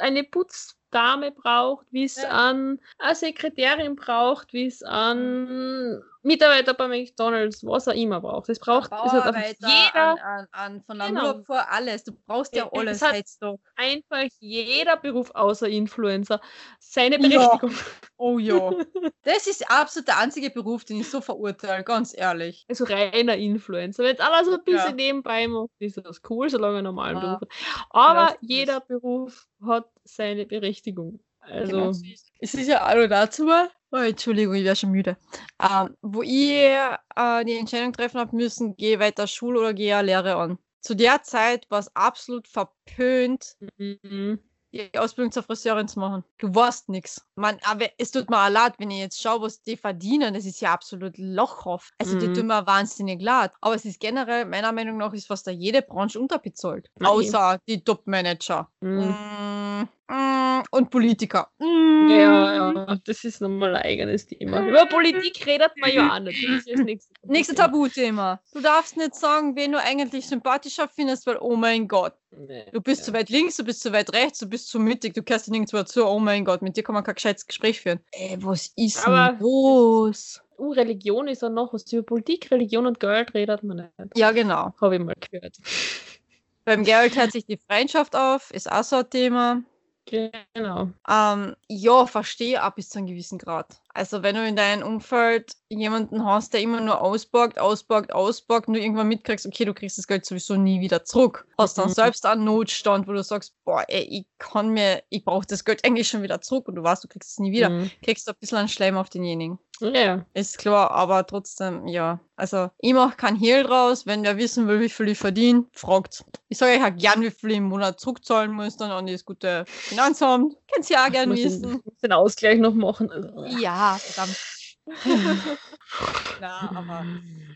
Putzdame braucht, wie es Ja. an eine Sekretärin braucht, wie es an Mitarbeiter bei McDonalds, was er immer braucht. Es braucht es hat jeder, an, an, an, von der Genau. Vor alles. Du brauchst ja Ja, alles es hat- einfach jeder Beruf außer Influencer seine Ja. Berechtigung. Oh ja. das ist absolut der einzige Beruf, den ich so verurteile, ganz ehrlich. Also reiner Influencer. Wenn es alles so ein bisschen Ja. nebenbei macht, ist das cool, solange er normalen Ja. Beruf hat. Aber jeder Beruf hat seine Berechtigung. Also, Genau es. Ist ja auch noch dazu, oh, Entschuldigung, ich wäre schon müde, ähm, wo ich äh, die Entscheidung treffen habe müssen, gehe ich weiter Schule oder gehe Lehre an. zu der Zeit war es absolut verpönt, Mhm. die Ausbildung zur Friseurin zu machen. Du warst. Man, aber es tut mir auch leid, wenn ich jetzt schaue, was die verdienen. Das ist ja absolut lochhaft. Also die Mhm. tun mir wahnsinnig leid. Aber es ist generell, meiner Meinung nach, ist fast da jede Branche unterbezahlt. Eh. Außer die Top-Manager. Mhm. Mm, und Politiker. Mm. Ja, ja, das ist nochmal ein eigenes Thema. Über Politik redet man ja auch nicht. Das ist nächste. Nächste Tabuthema. Du darfst nicht sagen, wen du eigentlich sympathischer findest, weil, oh mein Gott, Nee, du bist ja. zu weit links, du bist zu weit rechts, du bist zu mittig, du kannst nirgendwo dazu, oh mein Gott, mit dir kann man kein gescheites Gespräch führen. Ey, was ist Aber denn los? Uh, Religion ist auch noch was. Über Politik, Religion und Geld redet man nicht. Ja, genau. Habe ich mal gehört. Beim Geld hört sich die Freundschaft auf, ist auch so ein Thema. Genau. Ähm, ja, verstehe auch bis zu einem gewissen Grad. Also wenn du in deinem Umfeld jemanden hast, der immer nur ausborgt, ausborgt, ausborgt und du irgendwann mitkriegst, okay, du kriegst das Geld sowieso nie wieder zurück. Hast dann Mhm. selbst einen Notstand, wo du sagst, boah, ey, ich kann mir, ich brauche das Geld eigentlich schon wieder zurück und du weißt, du kriegst es nie wieder. Mhm. Kriegst du ein bisschen einen Schleim auf denjenigen. Ja. Ist klar, aber trotzdem, ja. Also, ich mache kein Hehl draus. Wenn wer wissen will, wie viel ich verdiene, fragt. Ich sage euch auch gern, wie viel ich im Monat zurückzahlen muss, dann an das gute Finanzamt. Könnt ihr auch gern Muss wissen. den, Ausgleich noch machen. Ja, verdammt. Na, aber.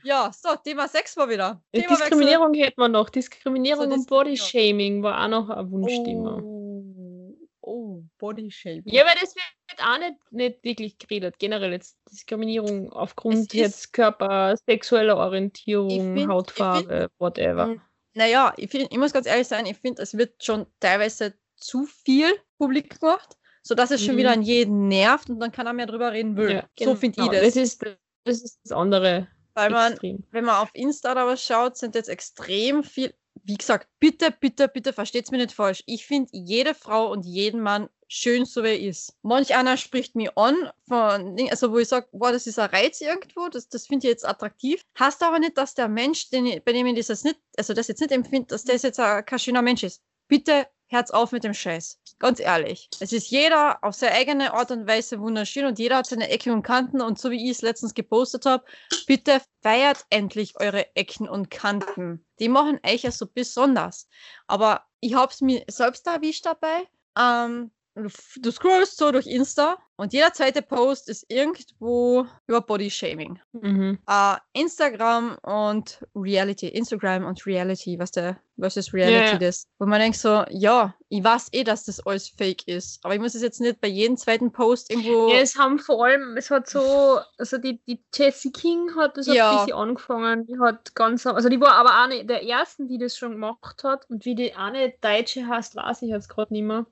Ja, so, Thema 6 war wieder. Themawechsel. Diskriminierung hätte man noch. Diskriminierung So, und. Bodyshaming war auch noch ein Wunschthema. Oh, oh Bodyshaming. Ja, aber das wird auch nicht, nicht wirklich geredet. Generell jetzt Diskriminierung aufgrund jetzt Körper, sexueller Orientierung, find- Hautfarbe, whatever. Mm, Naja, ich, find, ich muss ganz ehrlich sein, ich finde, es wird schon teilweise zu viel publik gemacht, sodass es schon Mhm. wieder an jeden nervt und dann kann er mehr drüber reden will. so finde ich genau. das. Das ist das, ist das andere Weil man, Extrem. wenn man auf Insta da was schaut, sind jetzt extrem viel. Wie gesagt, bitte, bitte, bitte versteht's mir nicht falsch. Ich finde jede Frau und jeden Mann schön, so wie er ist. Manch einer spricht mich an, von, also wo ich sage, boah, das ist ein Reiz irgendwo, das, das finde ich jetzt attraktiv. Heißt aber nicht, dass der Mensch, den bei dem ich das jetzt nicht, also das jetzt nicht empfinde, dass das jetzt ein, kein schöner Mensch ist. Bitte Herz auf mit dem Scheiß. Ganz ehrlich. Es ist jeder auf seine eigene Art und Weise wunderschön und jeder hat seine Ecken und Kanten und so wie ich es letztens gepostet habe, bitte feiert endlich eure Ecken und Kanten. Die machen euch ja so besonders. Aber ich hab's mir selbst erwischt dabei. Ähm, du, scrollst so durch Insta und jeder zweite Post ist irgendwo über Bodyshaming. Mhm. Äh, Instagram und Reality. Instagram und Reality, was der versus Reality ja. ist. Wo man denkt so, ja, ich weiß eh, dass das alles fake ist. Aber ich muss es jetzt nicht bei jedem zweiten Post irgendwo. Ja, es haben vor allem, es hat so, also die, die Jessie King hat das Ja. ein bisschen angefangen, die hat ganz, also die war aber eine der ersten, die das schon gemacht hat und wie die eine Deutsche heißt, weiß ich jetzt gerade nicht mehr,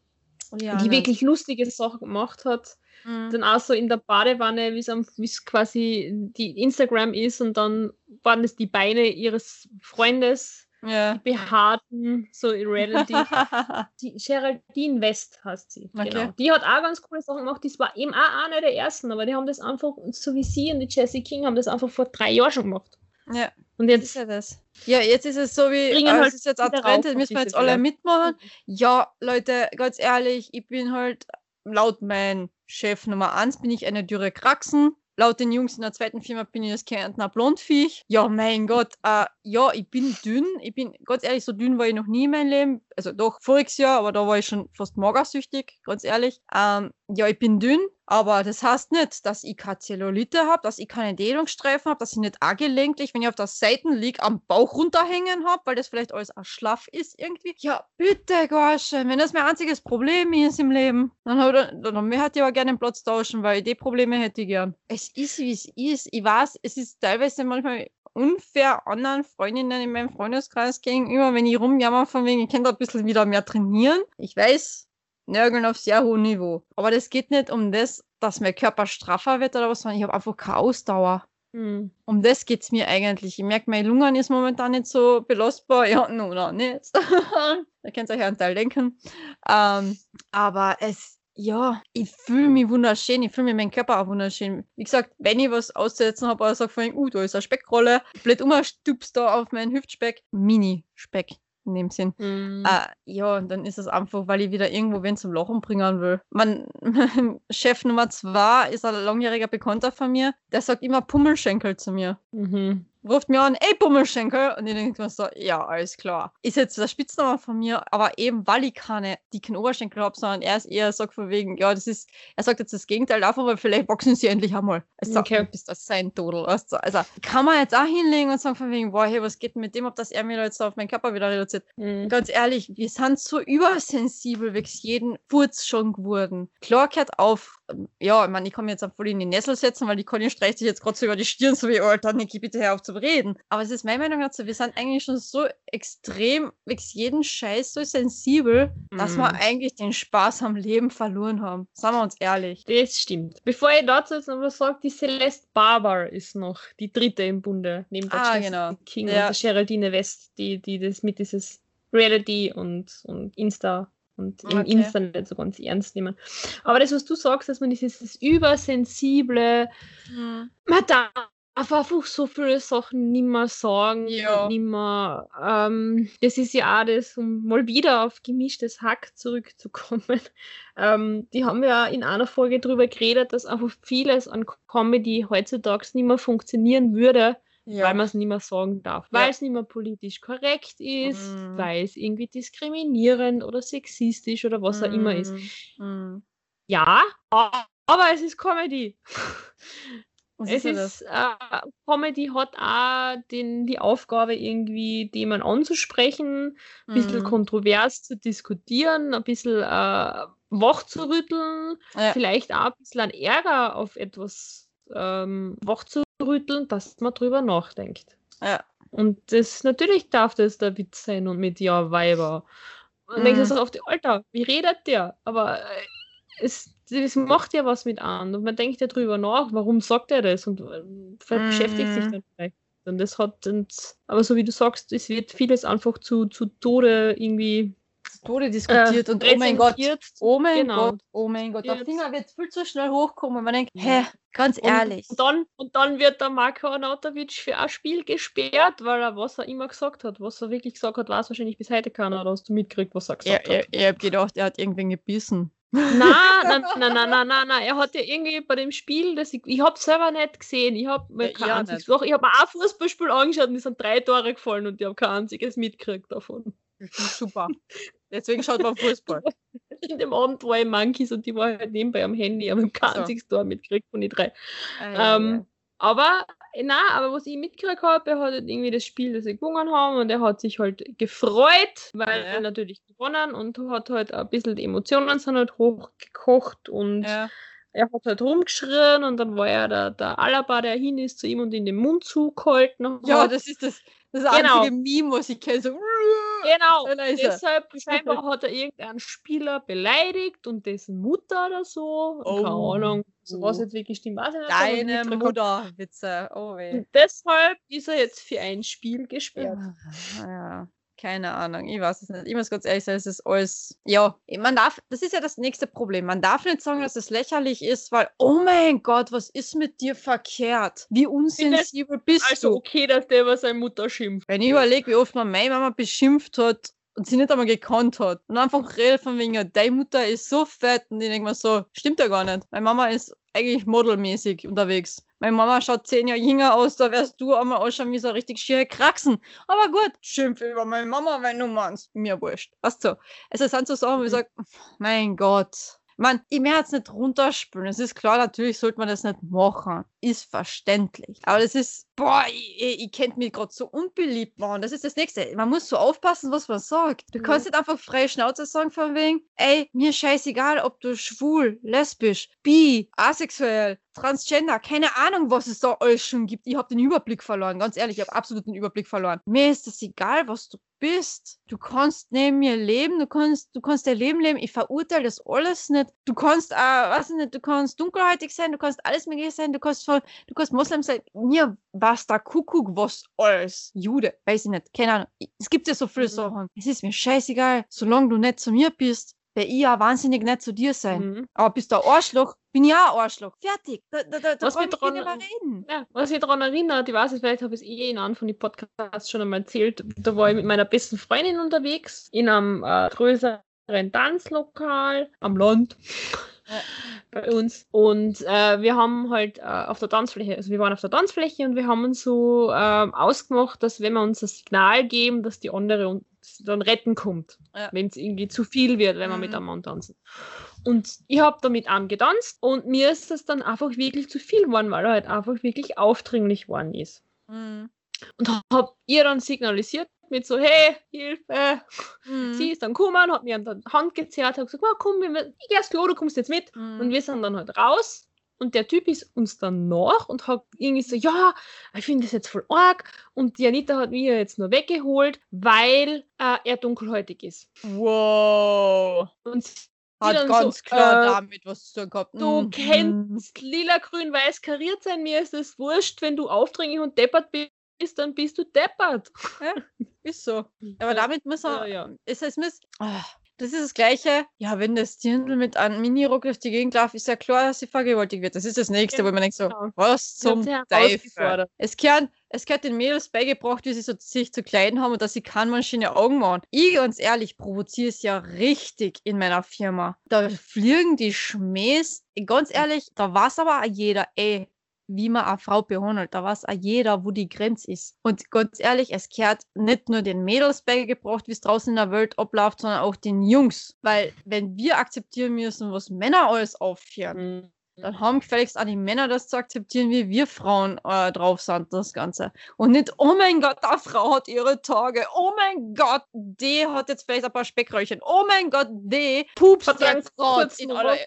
ja, die nicht. wirklich lustige Sachen gemacht hat. Mhm. Dann auch so in der Badewanne, wie es quasi die Instagram ist und dann waren es die Beine ihres Freundes, Ja. behaarten, so in Reality. die Geraldine West heißt sie. Okay. Genau. Die hat auch ganz coole Sachen gemacht. Das war eben auch eine der ersten, aber die haben das einfach, so wie sie und die Jessie King, haben das einfach vor drei Jahren schon gemacht. Ja, Und jetzt ist ja das. Ja, jetzt ist es so wie, äh, halt es ist jetzt rauf jetzt müssen wir jetzt alle mitmachen. Ja, Leute, ganz ehrlich, ich bin halt, laut mein Chef Nummer eins bin ich eine dürre Kraxen. Laut den Jungs in der zweiten Firma bin ich das Kärntner Blondviech. Ja, mein Gott, äh, ja, ich bin dünn. Ich bin, ganz ehrlich, so dünn war ich noch nie in meinem Leben. Also doch, voriges Jahr, aber da war ich schon fast magersüchtig, ganz ehrlich. Ähm, ja, ich bin dünn, aber das heißt nicht, dass ich keine Zellulite habe, dass ich keine Dehnungsstreifen habe, dass ich nicht auch gelenklich, wenn ich auf der Seite liege, am Bauch runterhängen habe, weil das vielleicht alles auch schlaff ist irgendwie. Ja, bitte, Gorsche, wenn das mein einziges Problem ist im Leben, dann, ich- dann, dann hätte ich aber gerne den Platz tauschen, weil die Probleme hätte ich gern. Es ist, wie es ist. Ich weiß, es ist teilweise manchmal unfair anderen Freundinnen in meinem Freundeskreis gegenüber, wenn ich rumjammer von wegen, ich könnte ein bisschen wieder mehr trainieren. Ich weiß, Nörgeln auf sehr hohem Niveau. Aber das geht nicht um das, dass mein Körper straffer wird oder was, sondern ich habe einfach keine Ausdauer. Hm. Um das geht es mir eigentlich. Ich merke, meine Lungen ist momentan nicht so belastbar. Ja, no, no, nicht. da könnt ihr euch einen Teil denken. Ähm, aber es, ja, ich fühle mich wunderschön. Ich fühle mich mein Körper auch wunderschön. Wie gesagt, wenn ich was auszusetzen habe, sage vorhin, uh, da ist eine Speckrolle, blöd umstupst da auf meinen Hüftspeck. Mini-Speck in dem Sinn. Hm. Ah, ja, und dann ist es einfach, weil ich wieder irgendwo wen zum Lachen bringen will. Mein, mein Chef Nummer zwei ist ein langjähriger Bekannter von mir, der sagt immer Pummelschenkel zu mir. Mhm. Ruft mir an, ey Bummelschenkel. Und ich denke mir so, ja, alles klar. Ist jetzt der Spitzname von mir, aber eben, weil ich keine dicken Oberschenkel habe, sondern er ist eher sagt von wegen, ja, das ist, er sagt jetzt das Gegenteil davon, aber vielleicht boxen sie endlich einmal. Also, Okay. bist das sein Todel. Du? Also, kann man jetzt auch hinlegen und sagen von wegen, boah, hey, was geht denn mit dem, ob das er mir jetzt auf meinen Körper wieder reduziert. Mhm. Ganz ehrlich, wir sind so übersensibel wegen jeden Furz schon geworden. Klar gehört auf, ja, ich meine, ich kann mir jetzt voll in die Nessel setzen, weil die Conny streicht sich jetzt gerade so über die Stirn, so wie, Alter, Niki, bitte hör auf zu reden. Aber es ist meine Meinung dazu, wir sind eigentlich schon so extrem wegen jeden Scheiß so sensibel, dass wir Mhm. eigentlich den Spaß am Leben verloren haben. Sagen wir uns ehrlich. Das stimmt. Bevor ich dazu jetzt noch was sage, die Celeste Barber ist noch die dritte im Bunde, neben der Ah, genau. King Ja. und der Geraldine West, die, die das mit dieses Reality und, und Insta und im Okay. Insta nicht so ganz ernst nehmen. Aber das, was du sagst, dass man dieses, übersensible, man darf einfach so viele Sachen nicht mehr sagen, Ja. nicht mehr, ähm, das ist ja auch das, um mal wieder auf gemischtes Hack zurückzukommen. Ähm, die haben ja in einer Folge darüber geredet, dass einfach vieles an Comedy heutzutage nicht mehr funktionieren würde, Ja. weil man es nicht mehr sagen darf, Ja. weil es nicht mehr politisch korrekt ist, Mhm. weil es irgendwie diskriminierend oder sexistisch oder was auch immer ist. Mhm. Ja, aber es ist Comedy. Was Es ist ist, äh, Comedy hat auch den, die Aufgabe, irgendwie Themen anzusprechen, ein bisschen Mhm. kontrovers zu diskutieren, ein bisschen äh, wach zu rütteln, Ja. vielleicht auch ein bisschen an Ärger auf etwas ähm, wach zu rütteln, dass man drüber nachdenkt. Ja. Und das natürlich darf das der Witz sein und mit Ja, Weiber. Und dann denkst du Mhm. so auf die Alter, wie redet der? Aber äh, es, das macht ja was mit an. Und man denkt ja drüber nach, warum sagt er das? Und äh, ver- beschäftigt sich Mhm. dann vielleicht. Und das hat, und, aber so wie du sagst, es wird vieles einfach zu, zu Tode irgendwie Tode äh, diskutiert und oh mein Gott, oh mein Genau. Gott, oh mein Gott, der Finger wird viel zu schnell hochkommen man denkt, hä, ganz Und, ehrlich. und, dann, und dann wird der Marko Arnautovic für ein Spiel gesperrt, weil er, was er immer gesagt hat, was er wirklich gesagt hat, weiß wahrscheinlich bis heute keiner, oder hast du mitgekriegt, was er Ja, gesagt hat. ich, ich hab gedacht, er hat irgendwen gebissen. Nein, nein, nein, nein, nein, nein, nein. Er hat ja irgendwie bei dem Spiel, das ich, ich habe selber nicht gesehen. Ich habe mir Ja, kein einziges, doch, ich habe mir ein Fußballspiel angeschaut und es sind drei Tore gefallen und ich habe kein einziges mitgekriegt davon. Super. Deswegen schaut man Fußball. In dem Abend war ich Monkeys und die war halt nebenbei am Handy, aber ich habe kein So. einziges Tor mitgekriegt von den drei. Ah, Ähm, aber, na, aber was ich mitgekriegt habe, er hat halt irgendwie das Spiel, das sie gewonnen haben und er hat sich halt gefreut, weil Ja. er natürlich gewonnen und hat halt ein bisschen die Emotionen sind halt hochgekocht und ja. er hat halt rumgeschrien und dann war er der, der Alaba, der hin ist zu ihm und in den Mund zugehalten hat. ja, das ist das, das Genau. einzige Meme, was ich kenne. So, genau. Deshalb scheinbar hat er irgendeinen Spieler beleidigt und dessen Mutter oder so. Oh. Keine Ahnung. So was jetzt wirklich stimmt, weiß ich nicht. deine. Mutter, Witze. Oh weh. Und deshalb ist er jetzt für ein Spiel gesperrt. Ja, ja, keine Ahnung, ich weiß es nicht. Ich muss ganz ehrlich sagen, es ist alles. Ja, man darf, das ist ja das nächste Problem. Man darf nicht sagen, dass es lächerlich ist, weil, oh mein Gott, was ist mit dir verkehrt? Wie unsensibel bist Also du? okay, dass der über seine Mutter schimpft. Wenn ich überlege, wie oft man meine Mama beschimpft hat und sie nicht einmal gekannt hat und einfach redet von wegen, ja, deine Mutter ist so fett und ich denke mir so, stimmt ja gar nicht. Meine Mama ist eigentlich modelmäßig unterwegs. Meine Mama schaut zehn Jahre jünger aus, da wärst du einmal ausschauen wie so richtig schiere Kraxen. Aber gut, schimpfe über meine Mama, wenn du meinst. Mir wurscht. Weißt du? Also es sind so Sachen, wo ich Mhm. sage, mein Gott. Man, ich mehr jetzt nicht runterspülen. Es ist klar, natürlich sollte man das nicht machen. Ist verständlich. Aber das ist, boah, ich, ich, ich könnte mich gerade so unbeliebt machen. Das ist das Nächste. Man muss so aufpassen, was man sagt. Du Mhm. kannst nicht einfach freie Schnauze sagen von wegen, ey, mir scheißegal, ob du schwul, lesbisch, bi, asexuell, transgender, keine Ahnung, was es da alles schon gibt. Ich habe den Überblick verloren. Ganz ehrlich, ich habe absolut den Überblick verloren. Mir ist es egal, was du bist. Du kannst neben mir leben, du kannst, du kannst dein Leben leben. Ich verurteile das alles nicht. Du kannst, äh, weiß ich nicht, du kannst dunkelhäutig sein, du kannst alles mögliche sein, du kannst voll, du kannst Moslem sein. Mir was da Kuckuck, was alles. Jude, weiß ich nicht, keine Ahnung. Es gibt ja so viele Mhm. Sachen. Es ist mir scheißegal, solange du nicht zu mir bist. Ich ja wahnsinnig nett zu dir sein. Mhm. Aber bist du ein Arschloch, bin ich auch ein Arschloch. Fertig. Da, da, da, da Was wir nicht dran- reden. Ja, was mich daran erinnert, ich weiß nicht, vielleicht habe ich es eh in einem von den Podcasts schon einmal erzählt, da war ich mit meiner besten Freundin unterwegs in einem äh, größeren Tanzlokal am Land bei uns. Und äh, wir haben halt äh, auf der Tanzfläche, also wir waren auf der Tanzfläche und wir haben uns so ähm, ausgemacht, dass wenn wir uns das Signal geben, dass die andere uns dann retten kommt, Ja. wenn es irgendwie zu viel wird, wenn wir Mhm. mit einem Mann tanzen. Und ich habe da mit einem getanzt und mir ist das dann einfach wirklich zu viel geworden, weil er halt einfach wirklich aufdringlich geworden ist. Mhm. Und habe ihr dann signalisiert mit so, hey, Hilfe, Mhm. Sie ist dann gekommen, hat mir an der Hand gezerrt, hat gesagt, "Ah, komm, wir- ich geh aufs Klo, du kommst jetzt mit. Mhm. Und wir sind dann halt raus und der Typ ist uns dann nach und hat irgendwie so, ja, ich finde das jetzt voll arg. Und die Anita hat mich ja jetzt nur weggeholt, weil äh, er dunkelhäutig ist. Wow. Und Hat ganz so, klar äh, damit was zu tun gehabt. Du Mhm. kennst lila, grün, weiß kariert sein, mir ist es wurscht, wenn du aufdringlich und deppert bist, dann bist du deppert. Ist so. Aber damit muss ja, er. ja. Es, es muss, ah, das ist das Gleiche. Ja, wenn das Dirndl mit einem Minirock durch die Gegend läuft, ist ja klar, dass sie vergewaltigt wird. Das ist das Nächste, wo man denkt so, Genau. was zum Teufel. Es gehört, es gehört den Mädels beigebracht, wie sie so sich zu kleiden haben und dass sie keine Maschine Augen machen. Ich, ganz ehrlich, provoziere es ja richtig in meiner Firma. Da fliegen die Schmähs. Ganz ehrlich, da weiß aber auch jeder, ey, wie man eine Frau behandelt. Da weiß auch jeder, wo die Grenze ist. Und ganz ehrlich, es gehört nicht nur den Mädels beigebracht, wie es draußen in der Welt abläuft, sondern auch den Jungs. Weil, wenn wir akzeptieren müssen, was Männer alles aufführen, Mhm. dann haben gefälligst auch die Männer das zu akzeptieren, wie wir Frauen äh, drauf sind, das Ganze. Und nicht, oh mein Gott, eine Frau hat ihre Tage. Oh mein Gott, die hat jetzt vielleicht ein paar Speckröllchen. Oh mein Gott, die pupst jetzt gerade.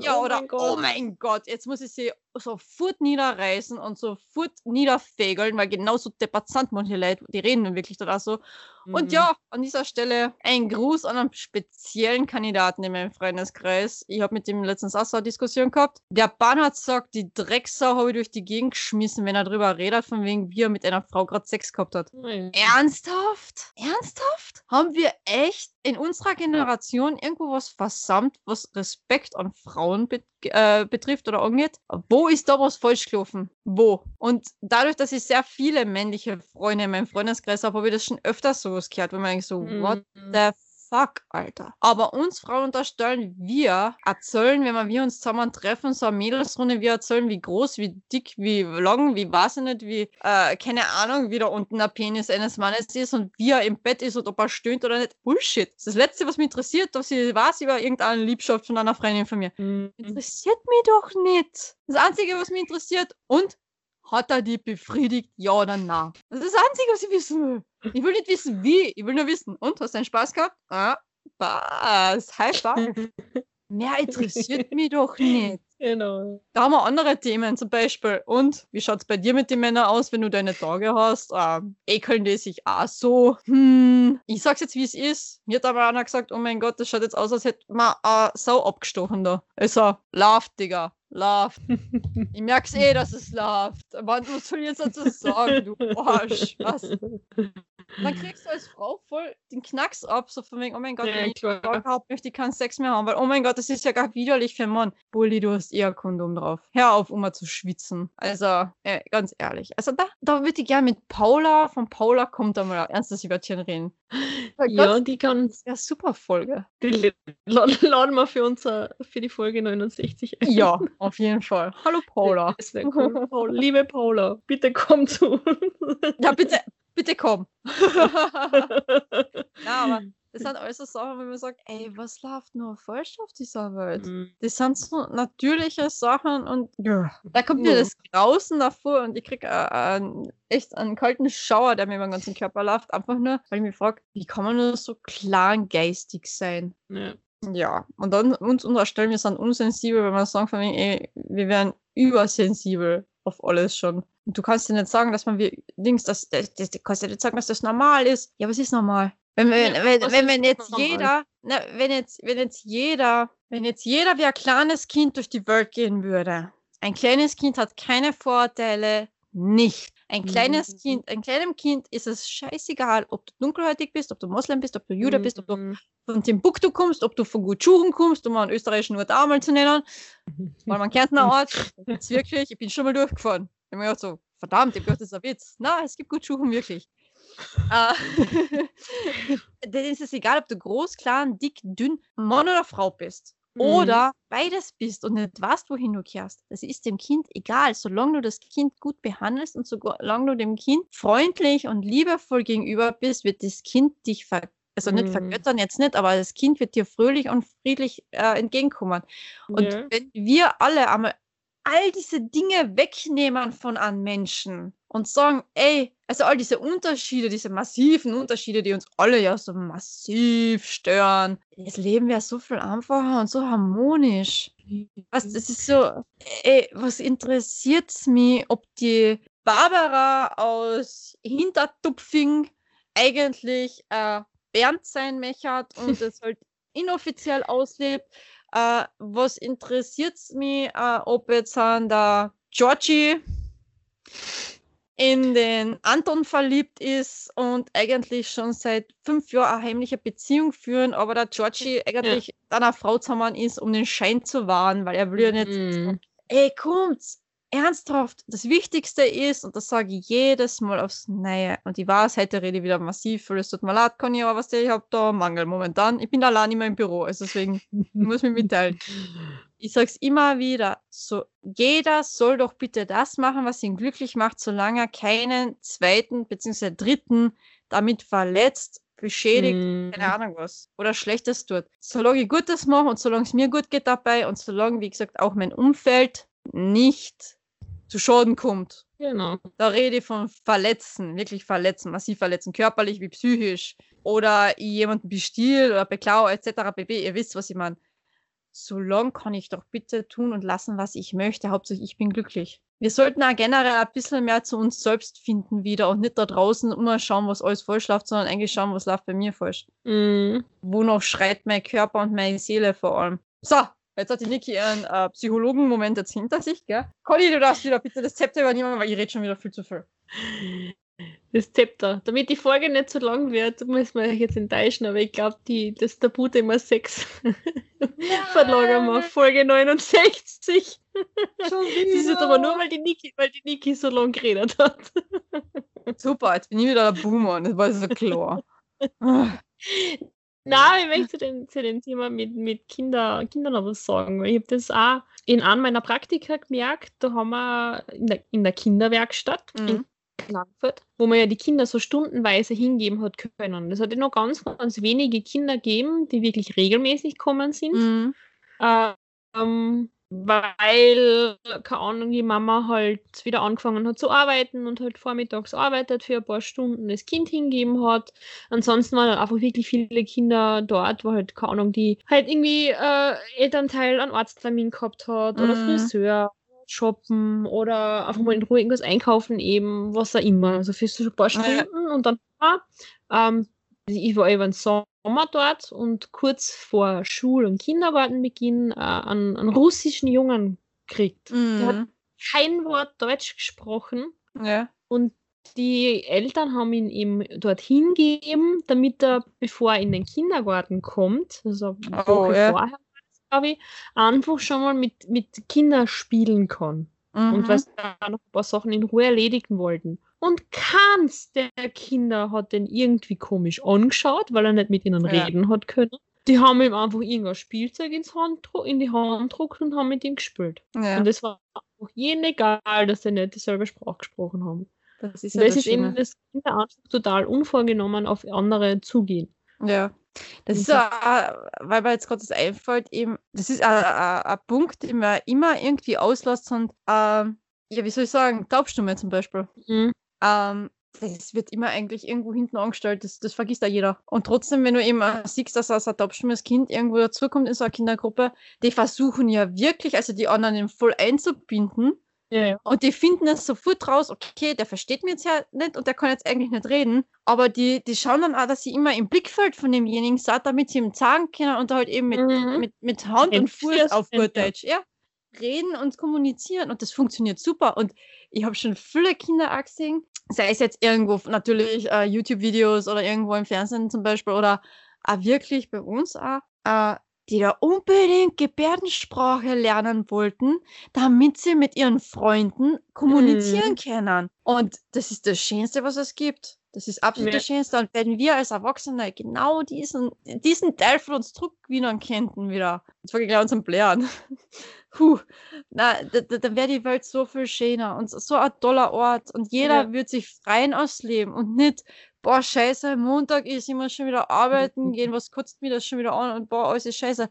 Ja, oh oder, Gott. oh mein Gott, jetzt muss ich sie sofort niederreißen und sofort niederfegeln, weil genauso deppert sind manche Leute, die reden dann wirklich da so. Und Mhm. ja, an dieser Stelle ein Gruß an einen speziellen Kandidaten in meinem Freundeskreis. Ich habe mit dem letztens auch so eine Diskussion gehabt. Der Bahn hat gesagt, die Drecksau habe ich durch die Gegend geschmissen, wenn er drüber redet, von wegen, wie er mit einer Frau gerade Sex gehabt hat. Mhm. Ernsthaft? Ernsthaft? Haben wir echt in unserer Generation irgendwo was versammelt, was Respekt an Frauen bet äh, betrifft oder angeht? Wo ist da was falsch gelaufen? Wo? Und dadurch, dass ich sehr viele männliche Freunde in meinem Freundeskreis habe, habe ich das schon öfter sowas gehört, wenn man denkt so, what Mhm. the fuck, Alter. Aber uns Frauen unterstellen, wir erzählen, wenn wir uns zusammen treffen, so eine Mädelsrunde, wir erzählen, wie groß, wie dick, wie lang, wie weiß ich nicht, wie, äh, keine Ahnung, wie da unten der Penis eines Mannes ist und wie er im Bett ist und ob er stöhnt oder nicht. Bullshit. Das ist das Letzte, was mich interessiert, dass ich weiß über irgendeine Liebschaft von einer Freundin von mir. Mhm. Interessiert mich doch nicht. Das Einzige, was mich interessiert, und hat er die befriedigt, ja oder nein? Das ist das Einzige, was ich wissen will. Ich will nicht wissen, wie. Ich will nur wissen. Und, hast du einen Spaß gehabt? Ah, Spaß. High five. Mehr interessiert mich doch nicht. Genau. Da haben wir andere Themen, zum Beispiel. Und wie schaut es bei dir mit den Männern aus, wenn du deine Tage hast? Ähm, ekeln die sich auch so? Hm, ich sag's jetzt, wie es ist. Mir hat aber einer gesagt, oh mein Gott, das schaut jetzt aus, als hätte man eine Sau abgestochen da. Also, lauft, Digga. Lauft. Ich merk's eh, dass es läuft. Aber was soll ich jetzt dazu sagen, du Arsch? Was? Dann kriegst du als Frau voll den Knacks ab, so von wegen, oh mein Gott, Ja, wenn ich habe, möchte ich keinen Sex mehr haben, weil, oh mein Gott, das ist ja gar widerlich für einen Mann. Bulli, du hast eher Kondom drauf. Hör auf, immer zu schwitzen. Also, äh, ganz ehrlich. Also, da, da würde ich gerne mit Paula, von Paula kommt da mal ein ernstes Wörtchen reden. Ja, Ja. die kann ja, super Folge. die la- laden wir für unser, für die Folge 69 ein. Ja, auf jeden Fall. Hallo, Paula. Das wäre cool. Paula, liebe Paula, bitte komm zu uns. Ja, bitte, bitte komm. ja, aber das sind alles so Sachen, wenn man sagt, ey, was läuft nur falsch auf dieser Welt? Mhm. Das sind so natürliche Sachen und ja, da kommt mir das Grausen davor und ich krieg äh, einen- echt einen kalten Schauer, der mir über den ganzen Körper läuft. Einfach nur, weil ich mich frage, wie kann man nur so kleingeistig sein? Ja. Ja, und dann uns unterstellen, wir sind unsensibel, wenn wir sagen von wegen, ey, wir wären übersensibel auf alles schon. Und du kannst dir nicht sagen, dass man wie Dings, das, das, das, du kannst dir nicht sagen, dass das normal ist. Ja, was ist normal? Wenn, wenn, Ja, wenn, wenn, wenn jetzt normal? jeder, ne, wenn jetzt, wenn jetzt jeder, wenn jetzt jeder wie ein kleines Kind durch die Welt gehen würde. Ein kleines Kind hat keine Vorteile, nicht. Ein kleines Mhm. Kind, ein kleinem Kind ist es scheißegal, ob du dunkelhäutig bist, ob du Moslem bist, ob du Jude bist, ob du Mhm. von Timbuktu kommst, ob du von Gutschuchen kommst, um einen österreichischen Ort einmal zu nennen, weil man kennt einen Ort, das wirklich, ich bin schon mal durchgefahren. Ich habe mir gedacht so, verdammt, ich gedacht, das ist ein Witz. Na, es gibt Gutschuchen wirklich. Äh, Dann ist es egal, ob du groß, klein, dick, dünn, Mann oder Frau bist. Mhm. Oder beides bist und nicht weißt, wohin du kehrst. Das ist dem Kind egal, solange du das Kind gut behandelst und solange du dem Kind freundlich und liebevoll gegenüber bist, wird das Kind dich ver also nicht Mhm. vergöttern jetzt nicht, aber das Kind wird dir fröhlich und friedlich äh, entgegenkommen. Und Ja. wenn wir alle einmal all diese Dinge wegnehmen von einem Menschen und sagen, ey, also all diese Unterschiede, diese massiven Unterschiede, die uns alle ja so massiv stören, das Leben wäre so viel einfacher und so harmonisch. Was, das ist so, ey, was interessiert's mich, ob die Barbara aus Hintertupfing eigentlich äh, Bernd sein möchte und es halt inoffiziell auslebt. Äh, was interessiert's mich, äh, ob jetzt an der Georgie in den Anton verliebt ist und eigentlich schon seit fünf Jahren eine heimliche Beziehung führen, aber der Georgie eigentlich mit einer Frau zusammen ist, um den Schein zu wahren, weil er will ja nicht Mhm. ey, kommt's, ernsthaft, das Wichtigste ist, und das sage ich jedes Mal aufs Neue, und ich weiß, heute rede ich wieder massiv, weil es tut mir leid, Conny, aber was ich habe da Mangel momentan. Ich bin allein immer im Büro, also deswegen ich muss mich mitteilen. Ich sag's immer wieder, so, jeder soll doch bitte das machen, was ihn glücklich macht, solange er keinen zweiten bzw. dritten damit verletzt, beschädigt, Mhm. keine Ahnung was, oder Schlechtes tut. Solange ich Gutes mache und solange es mir gut geht dabei und solange, wie gesagt, auch mein Umfeld nicht zu Schaden kommt. Genau. Da rede ich von Verletzen, wirklich verletzen, massiv verletzen, körperlich wie psychisch. Oder jemanden bestiel oder beklau etc. pp. Ihr wisst, was ich meine. Solange kann ich doch bitte tun und lassen, was ich möchte. Hauptsächlich ich bin glücklich. Wir sollten auch generell ein bisschen mehr zu uns selbst finden wieder und nicht da draußen immer schauen, was alles falsch läuft, sondern eigentlich schauen, was läuft bei mir falsch. Mhm. Wonach schreit mein Körper und meine Seele vor allem. So, jetzt hat die Niki ihren äh, Psychologen-Moment jetzt hinter sich, gell? Conny, du darfst wieder bitte das Zepter übernehmen, weil ich rede schon wieder viel zu viel. Das Zepter. Damit die Folge nicht so lang wird, müssen wir euch jetzt enttäuschen, aber ich glaube, das Tabuthema Sex verlagern wir auf Folge 69. Schon Das ist jetzt aber nur, weil die Niki, weil die Niki so lang geredet hat. Super, jetzt bin ich wieder der Boomer und das war so klar. Na, ich möchte zu dem, zu dem Thema mit, mit Kinder, Kindern noch was sagen, ich habe das auch in einem meiner Praktika gemerkt, da haben wir in der, in der Kinderwerkstatt in Mhm. Klagenfurt, wo man ja die Kinder so stundenweise hingeben hat können. Das hat ja noch ganz, ganz wenige Kinder gegeben, die wirklich regelmäßig gekommen sind. Mhm. Ähm, weil, keine Ahnung, die Mama halt wieder angefangen hat zu arbeiten und halt vormittags arbeitet für ein paar Stunden, das Kind hingeben hat. Ansonsten waren halt einfach wirklich viele Kinder dort, wo halt, keine Ahnung, die halt irgendwie äh, Elternteil einen Arzttermin gehabt hat oder Mhm. Friseur, shoppen oder einfach mal in Ruhe irgendwas einkaufen eben, was auch immer. Also für so ein paar Ah, ja. Stunden und dann, ähm, ich war über den Sommer dort und kurz vor Schul- und Kindergartenbeginn äh, einen, einen russischen Jungen gekriegt. Der hat Mhm. kein Wort Deutsch gesprochen Ja. und die Eltern haben ihn eben dorthin gegeben, damit er, bevor er in den Kindergarten kommt, also eine Oh, Woche ja. vorher, glaube ich, einfach schon mal mit, mit Kindern spielen kann. Und Mhm. weil sie da noch ein paar Sachen in Ruhe erledigen wollten. Und keins der Kinder hat den irgendwie komisch angeschaut, weil er nicht mit ihnen Ja. reden hat können. Die haben ihm einfach irgendein Spielzeug ins Hand, in die Hand gedruckt und haben mit ihm gespielt. ja. Und es war auch jedem egal, dass sie nicht dieselbe Sprache gesprochen haben. das ist ja das das ist eben das Kinder einfach total unvorgenommen auf andere zugehen. Ja. Das ist ja, weil mir jetzt gerade das einfällt, eben, das ist ein- Punkt, den man immer irgendwie auslässt und, ähm, ja, wie soll ich sagen, Taubstumme zum Beispiel. Mhm. Ähm, das wird immer eigentlich irgendwo hinten angestellt, das, das vergisst ja jeder. Und trotzdem, wenn du eben siehst, dass ein taubstummes Kind irgendwo dazukommt in so einer Kindergruppe, die versuchen ja wirklich, also die anderen voll einzubinden Ja, ja. und die finden es sofort raus, okay, der versteht mich jetzt ja nicht und der kann jetzt eigentlich nicht reden. Aber die, die schauen dann auch, dass sie immer im Blickfeld von demjenigen sind, damit sie ihm sagen können und halt eben mit, Mhm. mit, mit Hand und Fuß auf gut Deutsch, ja, reden und kommunizieren und das funktioniert super. Und ich habe schon viele Kinder auch gesehen, sei es jetzt irgendwo natürlich äh, YouTube-Videos oder irgendwo im Fernsehen zum Beispiel oder auch wirklich bei uns auch, äh, die da unbedingt Gebärdensprache lernen wollten, damit sie mit ihren Freunden kommunizieren können. Und das ist das Schönste, was es gibt. Das ist absolut Ja. das Schönste. Und wenn wir als Erwachsene genau diesen, diesen Teil von uns zurückgewinnen könnten wieder. Jetzt fange ich gleich an zum Blären. Puh. Na, da, da, dann wäre die Welt so viel schöner und so ein toller Ort. Und jeder Ja. würde sich freien ausleben und nicht, boah, scheiße, Montag ist, ich muss schon wieder arbeiten gehen, was kotzt mir das schon wieder an und boah, alles ist scheiße.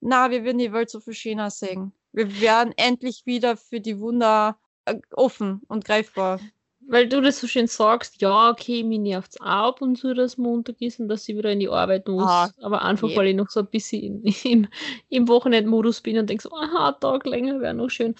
Na, wir würden die Welt so viel schöner sehen. Wir wären endlich wieder für die Wunder äh, offen und greifbar. Weil du das so schön sagst, ja, okay, mir nervt es auch ab und zu, dass Montag ist und dass ich wieder in die Arbeit muss. Ah, aber einfach, je. weil ich noch so ein bisschen in, im, im Wochenendmodus bin und denke so, aha, ein Tag länger wäre noch schön.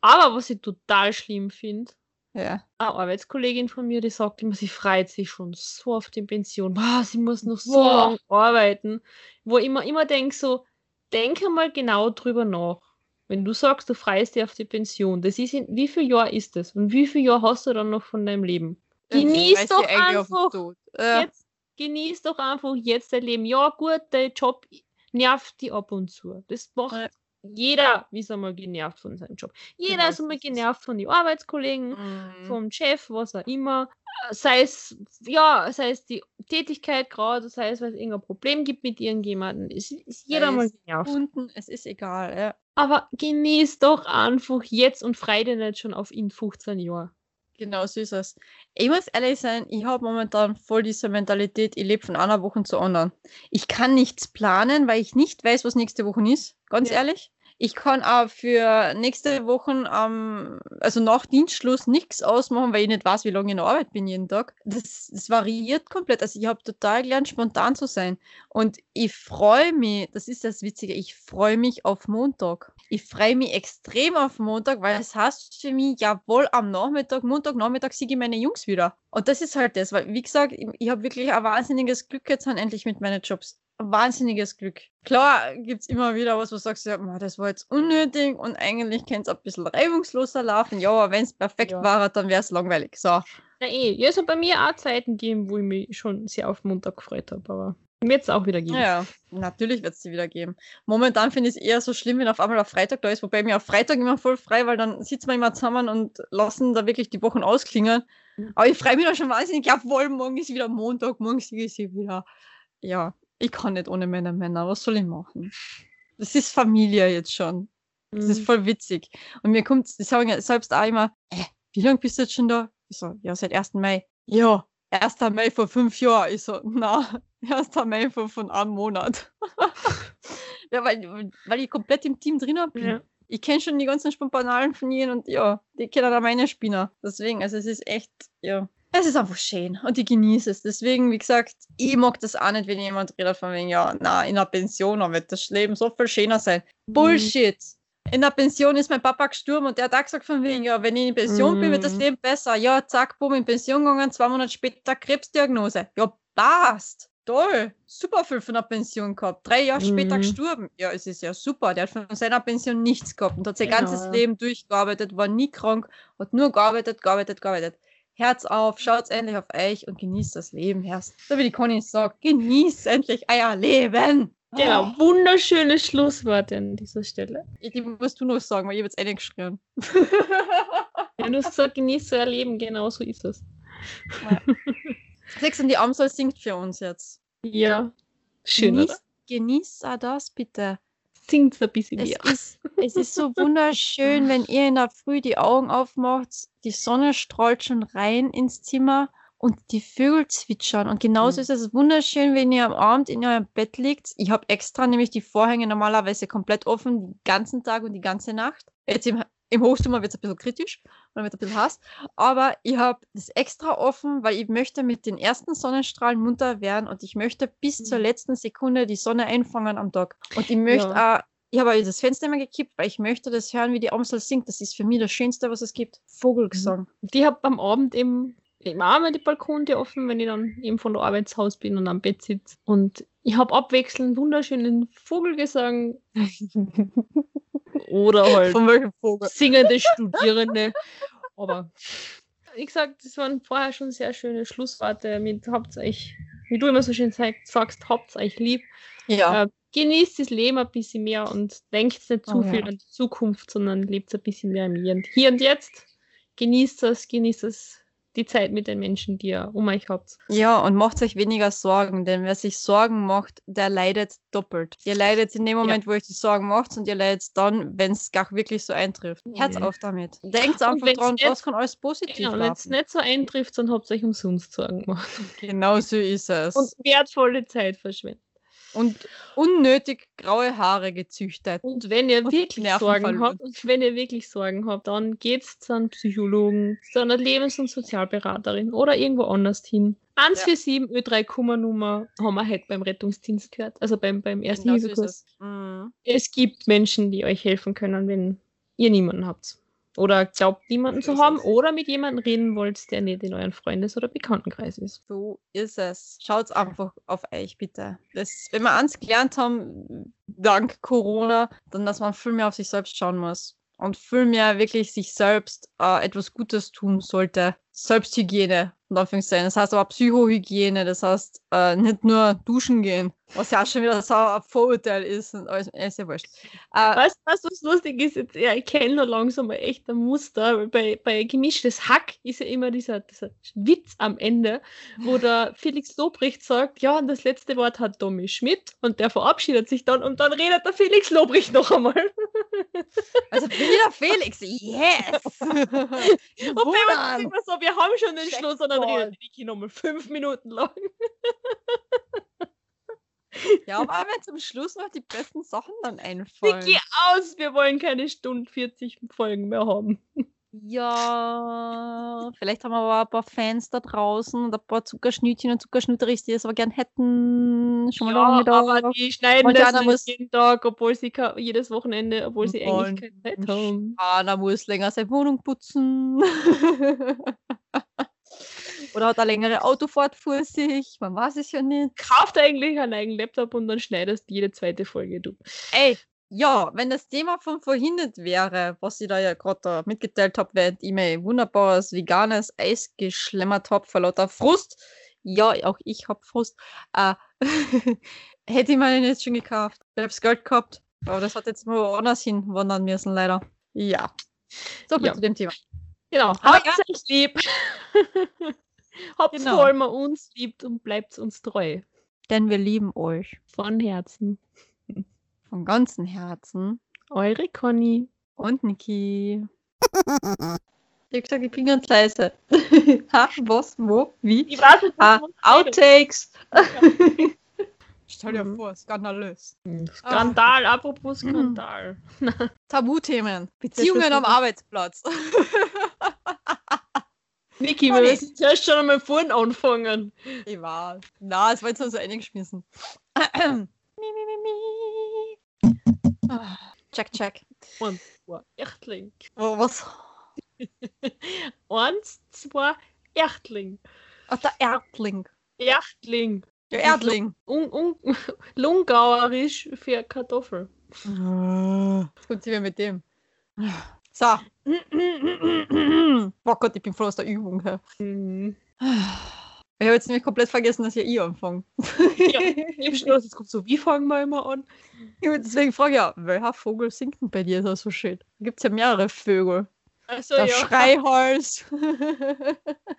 Aber was ich total schlimm finde, Ja. eine Arbeitskollegin von mir, die sagt immer, sie freut sich schon so auf die Pension. Boah, sie muss noch so lange arbeiten. Wo ich immer, immer denke so, denk einmal genau drüber nach. Wenn du sagst, du freust dich auf die Pension, das ist in, wie viel Jahr ist das? Und wie viel Jahr hast du dann noch von deinem Leben? Genieß doch einfach. Ja. Jetzt genieß doch einfach jetzt dein Leben. Ja, gut, dein Job nervt die ab und zu. Das macht Ja. Jeder, ist einmal genervt von seinem Job. Jeder Genau ist einmal genervt von den Arbeitskollegen Mhm. vom Chef, was auch immer. Sei es, ja, sei es die Tätigkeit gerade, sei es, weil es irgendein Problem gibt mit irgendjemandem. Es ist jeder mal genervt. Kunden, es ist egal, ja. Aber genieß doch einfach jetzt und freu dich nicht schon auf in 15 Jahren. Genau so ist es. Ich muss ehrlich sein, ich habe momentan voll diese Mentalität, ich lebe von einer Woche zur anderen. Ich kann nichts planen, weil ich nicht weiß, was nächste Woche ist. Ganz Ja. ehrlich. Ich kann auch für nächste Woche, ähm, also nach Dienstschluss, nichts ausmachen, weil ich nicht weiß, wie lange ich in der Arbeit bin jeden Tag. Das, das variiert komplett. Also ich habe total gelernt, spontan zu sein. Und ich freue mich, das ist das Witzige, ich freue mich auf Montag. Ich freue mich extrem auf Montag, weil es heißt für mich, jawohl, am Nachmittag, Montagnachmittag sehe ich meine Jungs wieder. Und das ist halt das, weil, wie gesagt, ich, ich habe wirklich ein wahnsinniges Glück jetzt endlich mit meinen Jobs. Wahnsinniges Glück. Klar gibt es immer wieder was, wo du sagst, ja, das war jetzt unnötig und eigentlich könnte es ein bisschen reibungsloser laufen. Ja, aber wenn es perfekt Ja. war, dann wäre es langweilig. So. Na eh, ja, es hat bei mir auch Zeiten gegeben, wo ich mich schon sehr auf Montag gefreut habe, aber wird es auch wieder geben. Ja, natürlich wird es die wieder geben. Momentan finde ich es eher so schlimm, wenn auf einmal der Freitag da ist, wobei mir auf Freitag immer voll frei, weil dann sitzen wir immer zusammen und lassen da wirklich die Wochen ausklingen. Mhm. Aber ich freue mich da schon wahnsinnig. Jawohl, morgen ist wieder Montag, morgen ist sie wieder. Ja, ich kann nicht ohne meine Männer. Was soll ich machen? Das ist Familie jetzt schon. Das ist Mhm. voll witzig. Und mir kommt, die sagen ja selbst auch immer, äh, wie lange bist du jetzt schon da? Ich so, ja, seit 1. Mai. Ja, 1. Mai vor fünf Jahren. Ich so, na, 1. Mai vor von einem Monat. ja, weil, weil ich komplett im Team drin bin. Ja. Ich kenne schon die ganzen Spontanalen von ihnen und ja, die kennen auch meine Spinner. Deswegen, also es ist echt, ja. Es ist einfach schön und ich genieße es. Deswegen, wie gesagt, ich mag das auch nicht, wenn jemand redet von wegen, ja, na, in der Pension wird das Leben so viel schöner sein. Bullshit. In der Pension ist mein Papa gestorben und der hat auch gesagt von wegen, ja, wenn ich in Pension bin, wird das Mhm. Leben besser. Ja, zack, bumm, in Pension gegangen, zwei Monate später Krebsdiagnose. Ja, passt. Toll. Super viel von der Pension gehabt. Drei Jahre später Mhm. gestorben. Ja, es ist ja super. Der hat von seiner Pension nichts gehabt und hat sein Genau, ganzes. Leben durchgearbeitet, war nie krank, hat nur gearbeitet, gearbeitet, gearbeitet. Herz auf, schaut endlich auf euch und genießt das Leben, Herz. So wie die Conny sagt, genießt endlich euer Leben. Genau, Ah, wunderschönes Schlusswort an dieser Stelle. Die musst du noch sagen, weil ich jetzt eingeschrien. Ja, du hast gesagt, genießt euer Leben, genau so ist es. Sechs und die Amsel singt für uns jetzt. Ja, schön, oder? Genießt, genießt auch das bitte. Singt ein bisschen Es mehr. ist, es ist so wunderschön, wenn ihr in der Früh die Augen aufmacht, die Sonne strahlt schon rein ins Zimmer und die Vögel zwitschern. Und genauso Mhm. ist es wunderschön, wenn ihr am Abend in eurem Bett liegt. Ich habe extra nämlich die Vorhänge normalerweise komplett offen, den ganzen Tag und die ganze Nacht. Jetzt im, im Hochsommer wird es ein bisschen kritisch, weil wird ein bisschen heiß. Aber ich habe das extra offen, weil ich möchte mit den ersten Sonnenstrahlen munter werden und ich möchte bis zur Mhm. letzten Sekunde die Sonne einfangen am Tag. Und ich möchte Ja. auch ich habe das Fenster immer gekippt, weil ich möchte das hören, wie die Amsel singt. Das ist für mich das Schönste, was es gibt. Vogelgesang. Die habe am Abend eben, eben auch mal die Balkontür offen, wenn ich dann eben von der Arbeitshaus bin und am Bett sitze. Und ich habe abwechselnd wunderschönen Vogelgesang oder halt singende Studierende. Aber wie gesagt, das waren vorher schon sehr schöne Schlussworte mit euch, wie du immer so schön sagst, euch lieb. Ja. Äh, genießt das Leben ein bisschen mehr und denkt nicht zu Oh, viel ja. an die Zukunft, sondern lebt ein bisschen mehr im Hier und, Hier und Jetzt. Genießt das, genießt das die Zeit mit den Menschen, die ihr um euch habt. Ja, und macht euch weniger Sorgen, denn wer sich Sorgen macht, der leidet doppelt. Ihr leidet in dem Moment, wo ihr euch die Sorgen macht und ihr leidet dann, wenn es gar wirklich so eintrifft. Herz Ja. auf damit. Denkt einfach dran, was kann alles positiv Genau, wenn es nicht so eintrifft, dann habt ihr euch umsonst Sorgen gemacht. Genau so ist es. Und wertvolle Zeit verschwendet. Und unnötig graue Haare gezüchtet. Und wenn ihr Und wirklich Sorgen habt, und wenn ihr wirklich Sorgen habt, dann geht's zu einem Psychologen, zu einer Lebens- und Sozialberaterin oder irgendwo anders hin. 147 Ö3 Kummernummer haben wir heute beim Rettungsdienst gehört, also beim, beim ersten Genau Hilfekurs. es. Mhm. Es gibt Menschen, die euch helfen können, wenn ihr niemanden habt. Oder glaubt, niemanden zu haben. es. Oder mit jemandem reden wollt, der nicht in euren Freundes- oder Bekanntenkreis ist. So ist es. Schaut einfach auf euch, bitte. Das, wenn wir eins gelernt haben, dank Corona, dann, dass man viel mehr auf sich selbst schauen muss. Und viel mehr wirklich sich selbst äh, etwas Gutes tun sollte. Selbsthygiene, in Anführungszeichen. Das heißt aber Psychohygiene, das heißt äh, nicht nur duschen gehen, was ja auch schon wieder so ein Vorurteil ist. Und alles, ist ja wurscht. Äh, Weißt du, was lustig ist? Jetzt, ja, ich kenne noch langsam mal echt ein Muster. weil Bei, bei gemischtes Hack ist ja immer dieser, dieser Witz am Ende, wo der Felix Lobrecht sagt, ja, und das letzte Wort hat Tommy Schmidt und der verabschiedet sich dann und dann redet der Felix Lobrecht noch einmal. also wieder Felix, yes! Und bei uns ist immer so, wir haben schon den Check Schluss und dann redet Niki nochmal fünf Minuten lang. Ja, aber wenn zum Schluss noch die besten Sachen dann einfallen. Niki aus, wir wollen keine Stunde 40 Folgen mehr haben. Ja, vielleicht haben wir aber ein paar Fans da draußen und ein paar Zuckerschnütchen und Zuckerschnutteris, die das aber gern hätten. Schon mal Ja, lange da. aber die schneiden Und das muss- jeden Tag, obwohl sie jedes Wochenende, obwohl sie eigentlich keine Zeit haben. Anna muss länger seine Wohnung putzen. Oder hat eine längere Autofahrt vor sich. Man weiß es ja nicht. Kauft eigentlich einen eigenen Laptop und dann schneidest jede zweite Folge du. Ey, ja, wenn das Thema von vorhin nicht wäre, was ich da ja gerade mitgeteilt habe, während ich mir wunderbares veganes Eis geschlemmert habe vor lauter Frust. Ja, auch ich hab Frust. Äh, hätte ich mir den jetzt schon gekauft. Ich hab's Geld gehabt. Aber das hat jetzt mal woanders hin wandern müssen, leider. Ja. So viel Ja. zu dem Thema. Genau, habt euch lieb. Habt Genau. allem uns liebt und bleibt uns treu. Denn wir lieben euch. Von Herzen. Von ganzem Herzen. Eure Conny. Und Niki. Ich hab gesagt, ich bin ganz leise. ha, was, wo, wie? Ich weiß nicht, Ah, Outtakes. Stell dir vor, skandalös. Skandal, apropos Mhm. Skandal. Tabuthemen. Beziehungen am Arbeitsplatz. Niki, wir müssen zuerst schon einmal vorne anfangen. ich war. Na, es war jetzt nur so eingeschmissen. mi, mi, mi, mi. Ah, Check, check. Und zwei Echtling. Oh, was? Eins, zwei, Echtling. Ach, der Erdling. Echtling. Der Erdling. Un, un, Lungauerisch für Kartoffel. Was kommt hier mit dem? So. Oh Gott, ich bin voll aus der Übung. her. Mhm. Ich habe jetzt nämlich komplett vergessen, dass ich eh anfange. Ja, Im Schluss, jetzt kommt so, wie fangen wir immer an? Deswegen frage ich ja, welcher Vogel singt denn bei dir da so schön? Da gibt es ja mehrere Vögel. Also der ja. Schreihals.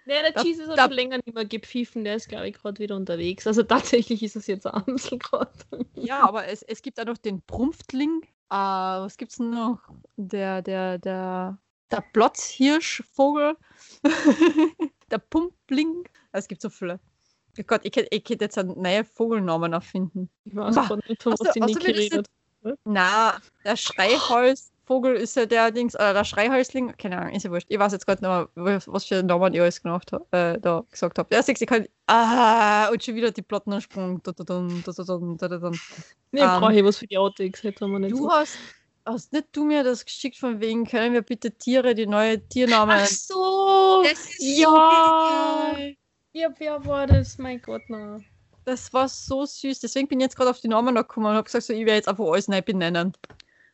Nee, der hat da- schon länger nicht mehr gepfiffen, der ist, glaube ich, gerade wieder unterwegs. Also tatsächlich ist es jetzt ein Amsel gerade. ja, aber es, es gibt auch noch den Prumpftling. Äh, was gibt's denn noch? Der, der, der, der Plotzhirschvogel. der Pumpling. Ah, es gibt so viele. Oh Gott, ich könnte, ich jetzt einen neuen Vogelnamen erfinden. Ich weiß aber nicht, von was die Niki redet. Na, der Schreiholzvogel ist ja der Dings, äh, der Schreiholzling, keine Ahnung, ist ja wurscht. Ich weiß jetzt gerade noch was für Namen ich alles gemacht äh, da gesagt habe. Ja, sechs, ich kann, ah, und schon wieder die Platten ansprungen. Nee, brauche ich ähm, eh was für die Outtakes, hätte man nicht. Du so. hast, hast nicht du mir das geschickt, von wegen, können wir bitte Tiere, die neue Tiernamen. Ach so! Das ist ja! So geil. Ja, wer war das? Mein Gott, na. Das war so süß. Deswegen bin ich jetzt gerade auf die Namen gekommen und habe gesagt, so, ich werde jetzt einfach alles neu benennen.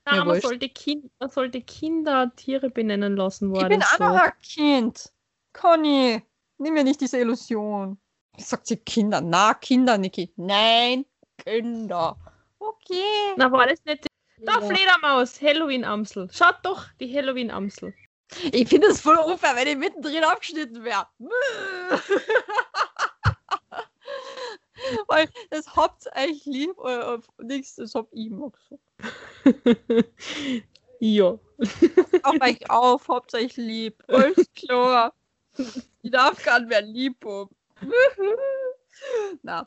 Ja, man, sollte kind, man sollte Kinder Tiere benennen lassen, war Ich bin auch so. noch ein Kind. Conny, nimm mir nicht diese Illusion. Sagt sie Kinder. Na, Kinder, Niki. Nein, Kinder. Okay. Na, war das nicht. Da, Ja. Fledermaus, Halloween-Amsel. Schaut doch, die Halloween-Amsel. Ich finde es voll unfair, wenn ich mittendrin abgeschnitten wäre. Weil das habt euch lieb oder nichts, das hab ich gesagt. ja. Auf euch auf, habt euch lieb. Alles klar. Ich darf gar nicht mehr lieb. Na,